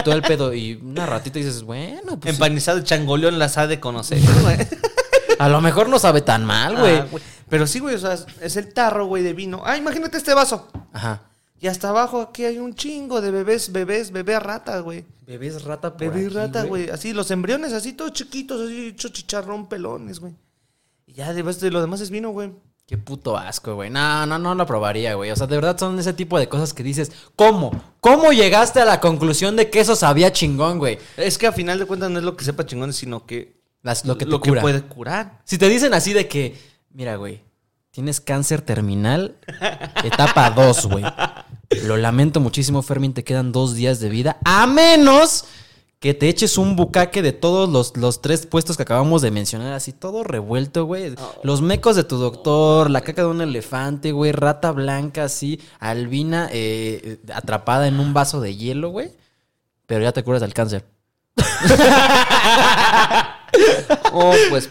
Speaker 1: todo el pedo. Y una ratita y dices, bueno, pues
Speaker 2: Empanizado changoleón las ha de conocer, güey.
Speaker 1: a lo mejor no sabe tan mal, güey.
Speaker 2: Ah, güey. Pero sí, güey, o sea, es el tarro, güey, de vino. Ah, imagínate este vaso.
Speaker 1: Ajá.
Speaker 2: Y hasta abajo aquí hay un chingo de bebés, bebés, bebés rata, güey.
Speaker 1: Bebés rata por
Speaker 2: Bebé
Speaker 1: aquí,
Speaker 2: rata, güey. Así, los embriones así, todos chiquitos, así, hecho chicharrón, pelones, güey. Y ya, de, de lo demás es vino, güey.
Speaker 1: Qué puto asco, güey. No, no, no lo probaría, güey. O sea, de verdad son ese tipo de cosas que dices, ¿cómo? ¿Cómo llegaste a la conclusión de que eso sabía chingón, güey?
Speaker 2: Es que a final de cuentas no es lo que sepa chingón, sino que
Speaker 1: Las- lo que te
Speaker 2: lo
Speaker 1: cura.
Speaker 2: que puede curar.
Speaker 1: Si te dicen así de que, mira, güey, tienes cáncer terminal, etapa 2, güey. Lo lamento muchísimo, Fermín, te quedan dos días de vida, a menos que te eches un bucaque de todos los, los tres puestos que acabamos de mencionar, así todo revuelto, güey. Los mecos de tu doctor, la caca de un elefante, güey, rata blanca, así, albina eh, atrapada en un vaso de hielo, güey. Pero ya te curas del cáncer.
Speaker 2: Oh, pues.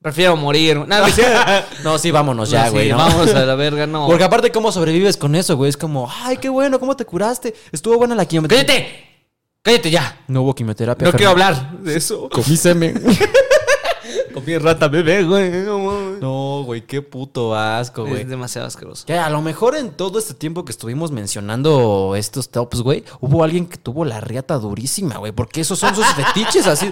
Speaker 2: Prefiero morir. No, no, sí,
Speaker 1: No, sí, vámonos ya, güey. ¿no?
Speaker 2: Vamos a la verga, no.
Speaker 1: Porque aparte, ¿cómo sobrevives con eso, güey? Es como, ay, qué bueno, ¿cómo te curaste? Estuvo buena la quimioterapia.
Speaker 2: ¡Cállate! ¡Cállate ya!
Speaker 1: No hubo quimioterapia.
Speaker 2: No quiero hablar de eso.
Speaker 1: Comí semen.
Speaker 2: Comí rata bebé, güey. No,
Speaker 1: güey, qué puto asco, güey.
Speaker 2: Es demasiado asqueroso.
Speaker 1: Que a lo mejor en todo este tiempo que estuvimos mencionando estos tops, güey, hubo alguien que tuvo la riata durísima, güey, porque esos son sus fetiches, así.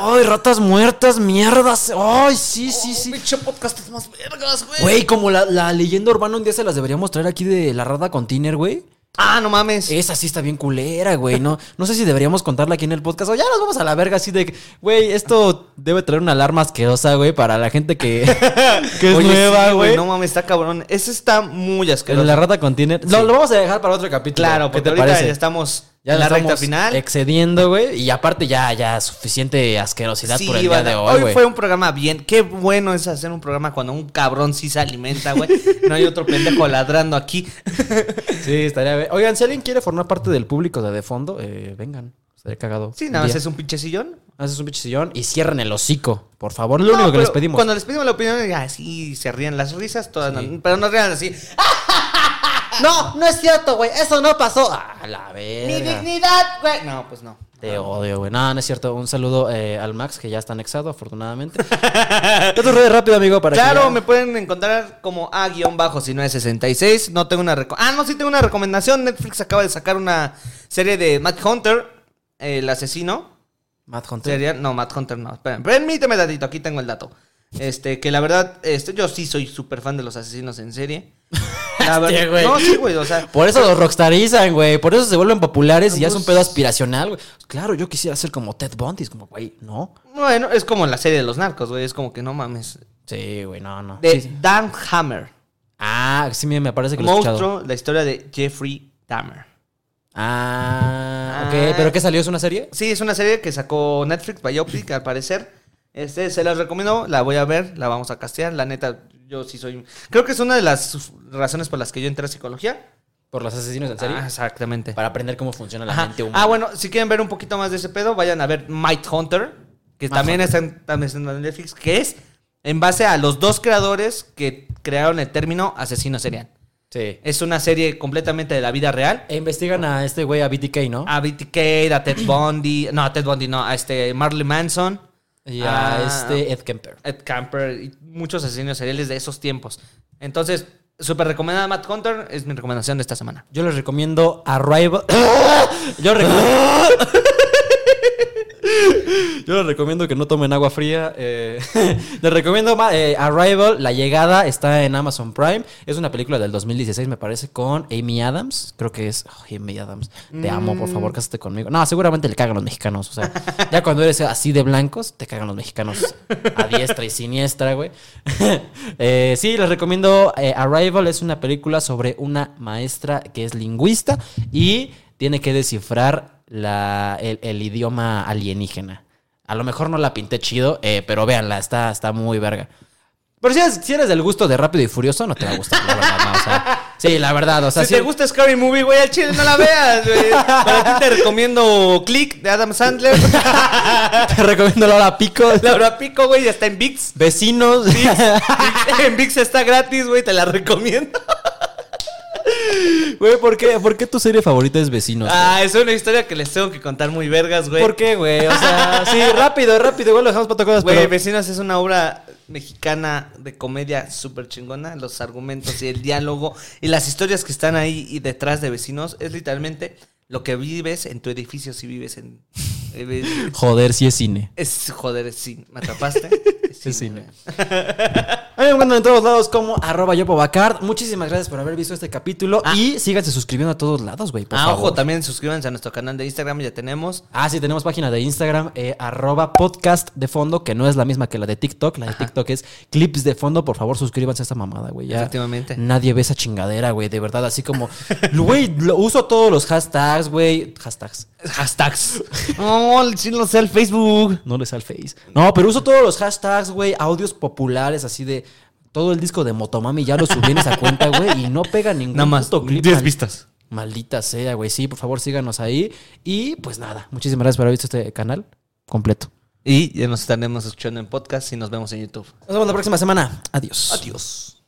Speaker 1: Ay, ratas muertas, mierdas. Ay, sí, sí, sí.
Speaker 2: Pinche podcast más vergas, güey.
Speaker 1: Güey, como la, la leyenda urbana un día se las deberíamos traer aquí de la rata container, güey.
Speaker 2: Ah, no mames.
Speaker 1: Esa sí está bien culera, güey. No, no sé si deberíamos contarla aquí en el podcast o ya nos vamos a la verga así de, que, güey, esto debe traer una alarma asquerosa, güey, para la gente que, que es
Speaker 2: Oye,
Speaker 1: nueva,
Speaker 2: sí,
Speaker 1: güey.
Speaker 2: No mames, está cabrón. Ese está muy
Speaker 1: Pero
Speaker 2: asqueroso.
Speaker 1: la rata contiene. Lo, lo vamos a dejar para otro capítulo.
Speaker 2: Claro,
Speaker 1: ¿Qué
Speaker 2: porque
Speaker 1: te
Speaker 2: ahorita
Speaker 1: parece?
Speaker 2: ya estamos
Speaker 1: Ya
Speaker 2: la recta final.
Speaker 1: Excediendo, güey. Y aparte, ya, ya suficiente asquerosidad
Speaker 2: Sí,
Speaker 1: por el día de hoy, güey.
Speaker 2: fue un programa bien. Qué bueno es hacer un programa cuando un cabrón sí se alimenta, güey. no hay otro pendejo ladrando aquí.
Speaker 1: Sí, estaría bien. Oigan, si alguien quiere formar parte del público de De Fondo, eh, vengan. Estaría cagado.
Speaker 2: Sí, nada más
Speaker 1: día.
Speaker 2: es un pinche sillón.
Speaker 1: Haces un pinche sillón y cierren el hocico. Por favor, lo
Speaker 2: No,
Speaker 1: único que les pedimos.
Speaker 2: Cuando les pedimos la opinión, ya sí se ríen las risas, todas,
Speaker 1: Sí.
Speaker 2: no- pero no rían así.
Speaker 1: No, no es cierto, güey. Eso no pasó. A la verga.
Speaker 2: dignidad, güey. No, pues no.
Speaker 1: Te odio, güey. No, no es cierto. Un saludo eh, al Max, que ya está anexado, afortunadamente. ¿Qué tu red rápido, amigo? Para que
Speaker 2: Claro,
Speaker 1: ya-
Speaker 2: me pueden encontrar como A-bajo si no es 66. No tengo una reco- Ah, no, sí tengo una recomendación. Netflix acaba de sacar una serie de Matt Hunter, el asesino.
Speaker 1: Matt Hunter.
Speaker 2: Sería, no, Matt Hunter no. Esperen, permíteme datito, aquí tengo el dato. Este, que la verdad, este, yo sí soy súper fan de los asesinos en serie. La
Speaker 1: Hostia,
Speaker 2: verdad,
Speaker 1: güey.
Speaker 2: no, sí, güey, o sea,
Speaker 1: Por eso los rockstarizan, güey. Por eso se vuelven populares y ya es un
Speaker 2: Pues-
Speaker 1: pedo aspiracional, güey. Claro, yo quisiera ser como Ted Bundy. Es como, güey, no.
Speaker 2: bueno, es como la serie de los narcos, güey, es como que no mames.
Speaker 1: Sí, güey, no, no.
Speaker 2: De
Speaker 1: Sí, sí.
Speaker 2: Dan Hammer.
Speaker 1: Ah, sí, me parece que lo he escuchado.
Speaker 2: Monstruo, la historia de Jeffrey Dahmer.
Speaker 1: Ah, ok.
Speaker 2: Ah.
Speaker 1: ¿Pero qué salió? ¿Es una serie?
Speaker 2: Sí, es una serie que sacó Netflix, Biopic, al parecer. Este, se las recomiendo, la voy a ver, la vamos a castear. La neta, yo sí soy. Creo que es una de las razones por las que yo entré a psicología.
Speaker 1: Por los asesinos en serie.
Speaker 2: Ah, exactamente.
Speaker 1: Para aprender cómo funciona la
Speaker 2: Ajá.
Speaker 1: mente humana.
Speaker 2: Ah, bueno, si quieren ver un poquito más de ese pedo, vayan a ver Might Hunter, que
Speaker 1: Might
Speaker 2: también
Speaker 1: Hunter.
Speaker 2: está, en, también está en Netflix, que es en base a los dos creadores que crearon el término asesino serial.
Speaker 1: Sí.
Speaker 2: Es una serie completamente de la vida real.
Speaker 1: E investigan a este güey, a BTK, ¿no?
Speaker 2: A BTK, a Ted Bundy, no, a Ted Bundy, no, a este Marley Manson.
Speaker 1: Y a
Speaker 2: ah,
Speaker 1: este Ed Kemper.
Speaker 2: Ed Camper y muchos asesinos seriales de esos tiempos. Entonces, súper recomendada Matt Hunter, es mi recomendación de esta semana.
Speaker 1: Yo les recomiendo Arrival. Yo recomiendo. Yo les recomiendo que no tomen agua fría. eh, les recomiendo eh, Arrival, La Llegada, está en Amazon Prime. Es una película del 2016, me parece, con Amy Adams. Creo que es oh, Amy Adams. Te amo, por favor, cásate conmigo. No, seguramente le cagan los mexicanos. O sea, ya cuando eres así de blancos, te cagan los mexicanos a diestra y siniestra, güey. Eh, sí, les recomiendo eh, Arrival. Es una película sobre una maestra que es lingüista y tiene que descifrar la, el, el idioma alienígena. A lo mejor no la pinté chido, eh, pero véanla, está, está muy verga. Pero si eres, si eres del gusto de Rápido y Furioso, no te va a gustar, la verdad, no, o sea, sí, la verdad, o sea,
Speaker 2: si te gusta Scary Movie, güey, al chile no la veas, güey. Para ti te recomiendo Click de Adam Sandler.
Speaker 1: te recomiendo Laura Pico.
Speaker 2: Laura Pico, güey, ya está en VIX.
Speaker 1: Vecinos.
Speaker 2: VIX- en VIX está gratis, güey, te la recomiendo.
Speaker 1: Güey, ¿por qué, ¿por qué tu serie favorita es Vecinos? güey?
Speaker 2: Ah, es una historia que les tengo que contar muy vergas, güey.
Speaker 1: ¿Por qué, güey? O sea, sí, rápido, rápido, igual lo dejamos para cosas,
Speaker 2: Güey,
Speaker 1: pero...
Speaker 2: Vecinos es una obra mexicana de comedia súper chingona. Los argumentos y el diálogo y las historias que están ahí y detrás de Vecinos es literalmente lo que vives en tu edificio si vives en... eh,
Speaker 1: Joder, sí es cine.
Speaker 2: Es, joder, es sí, ¿me atrapaste?
Speaker 1: Es cine. A mí me encuentran en todos lados como arroba yopobacard. Muchísimas gracias por haber visto este capítulo.
Speaker 2: Ah.
Speaker 1: Y síganse suscribiendo a todos lados, güey, por
Speaker 2: Ah,
Speaker 1: favor.
Speaker 2: ojo, también suscríbanse a nuestro canal de Instagram, ya tenemos.
Speaker 1: Ah, sí, tenemos página de Instagram, eh, arroba podcast de fondo, que no es la misma que la de TikTok. La de TikTok es clips de fondo. Por favor, suscríbanse a esta mamada, güey. Ya
Speaker 2: Efectivamente.
Speaker 1: Nadie ve esa chingadera, güey. De verdad, así como... Güey, lo- uso todos los hashtags, güey. Hashtags.
Speaker 2: Hashtags. No, sí no sé el Facebook.
Speaker 1: No le sale face. No, pero uso todos los hashtags, güey. Audios populares, así de... Todo el disco de Motomami ya lo subí en esa cuenta, güey. Y no pega ningún
Speaker 2: Nada más,
Speaker 1: puto clip.
Speaker 2: 10
Speaker 1: man.
Speaker 2: vistas.
Speaker 1: Maldita sea, güey. Sí, por favor, síganos ahí. Y pues nada, muchísimas gracias por haber visto este canal completo.
Speaker 2: Y ya nos estaremos escuchando en podcast y nos vemos en YouTube.
Speaker 1: Nos vemos la próxima semana. Adiós.
Speaker 2: Adiós.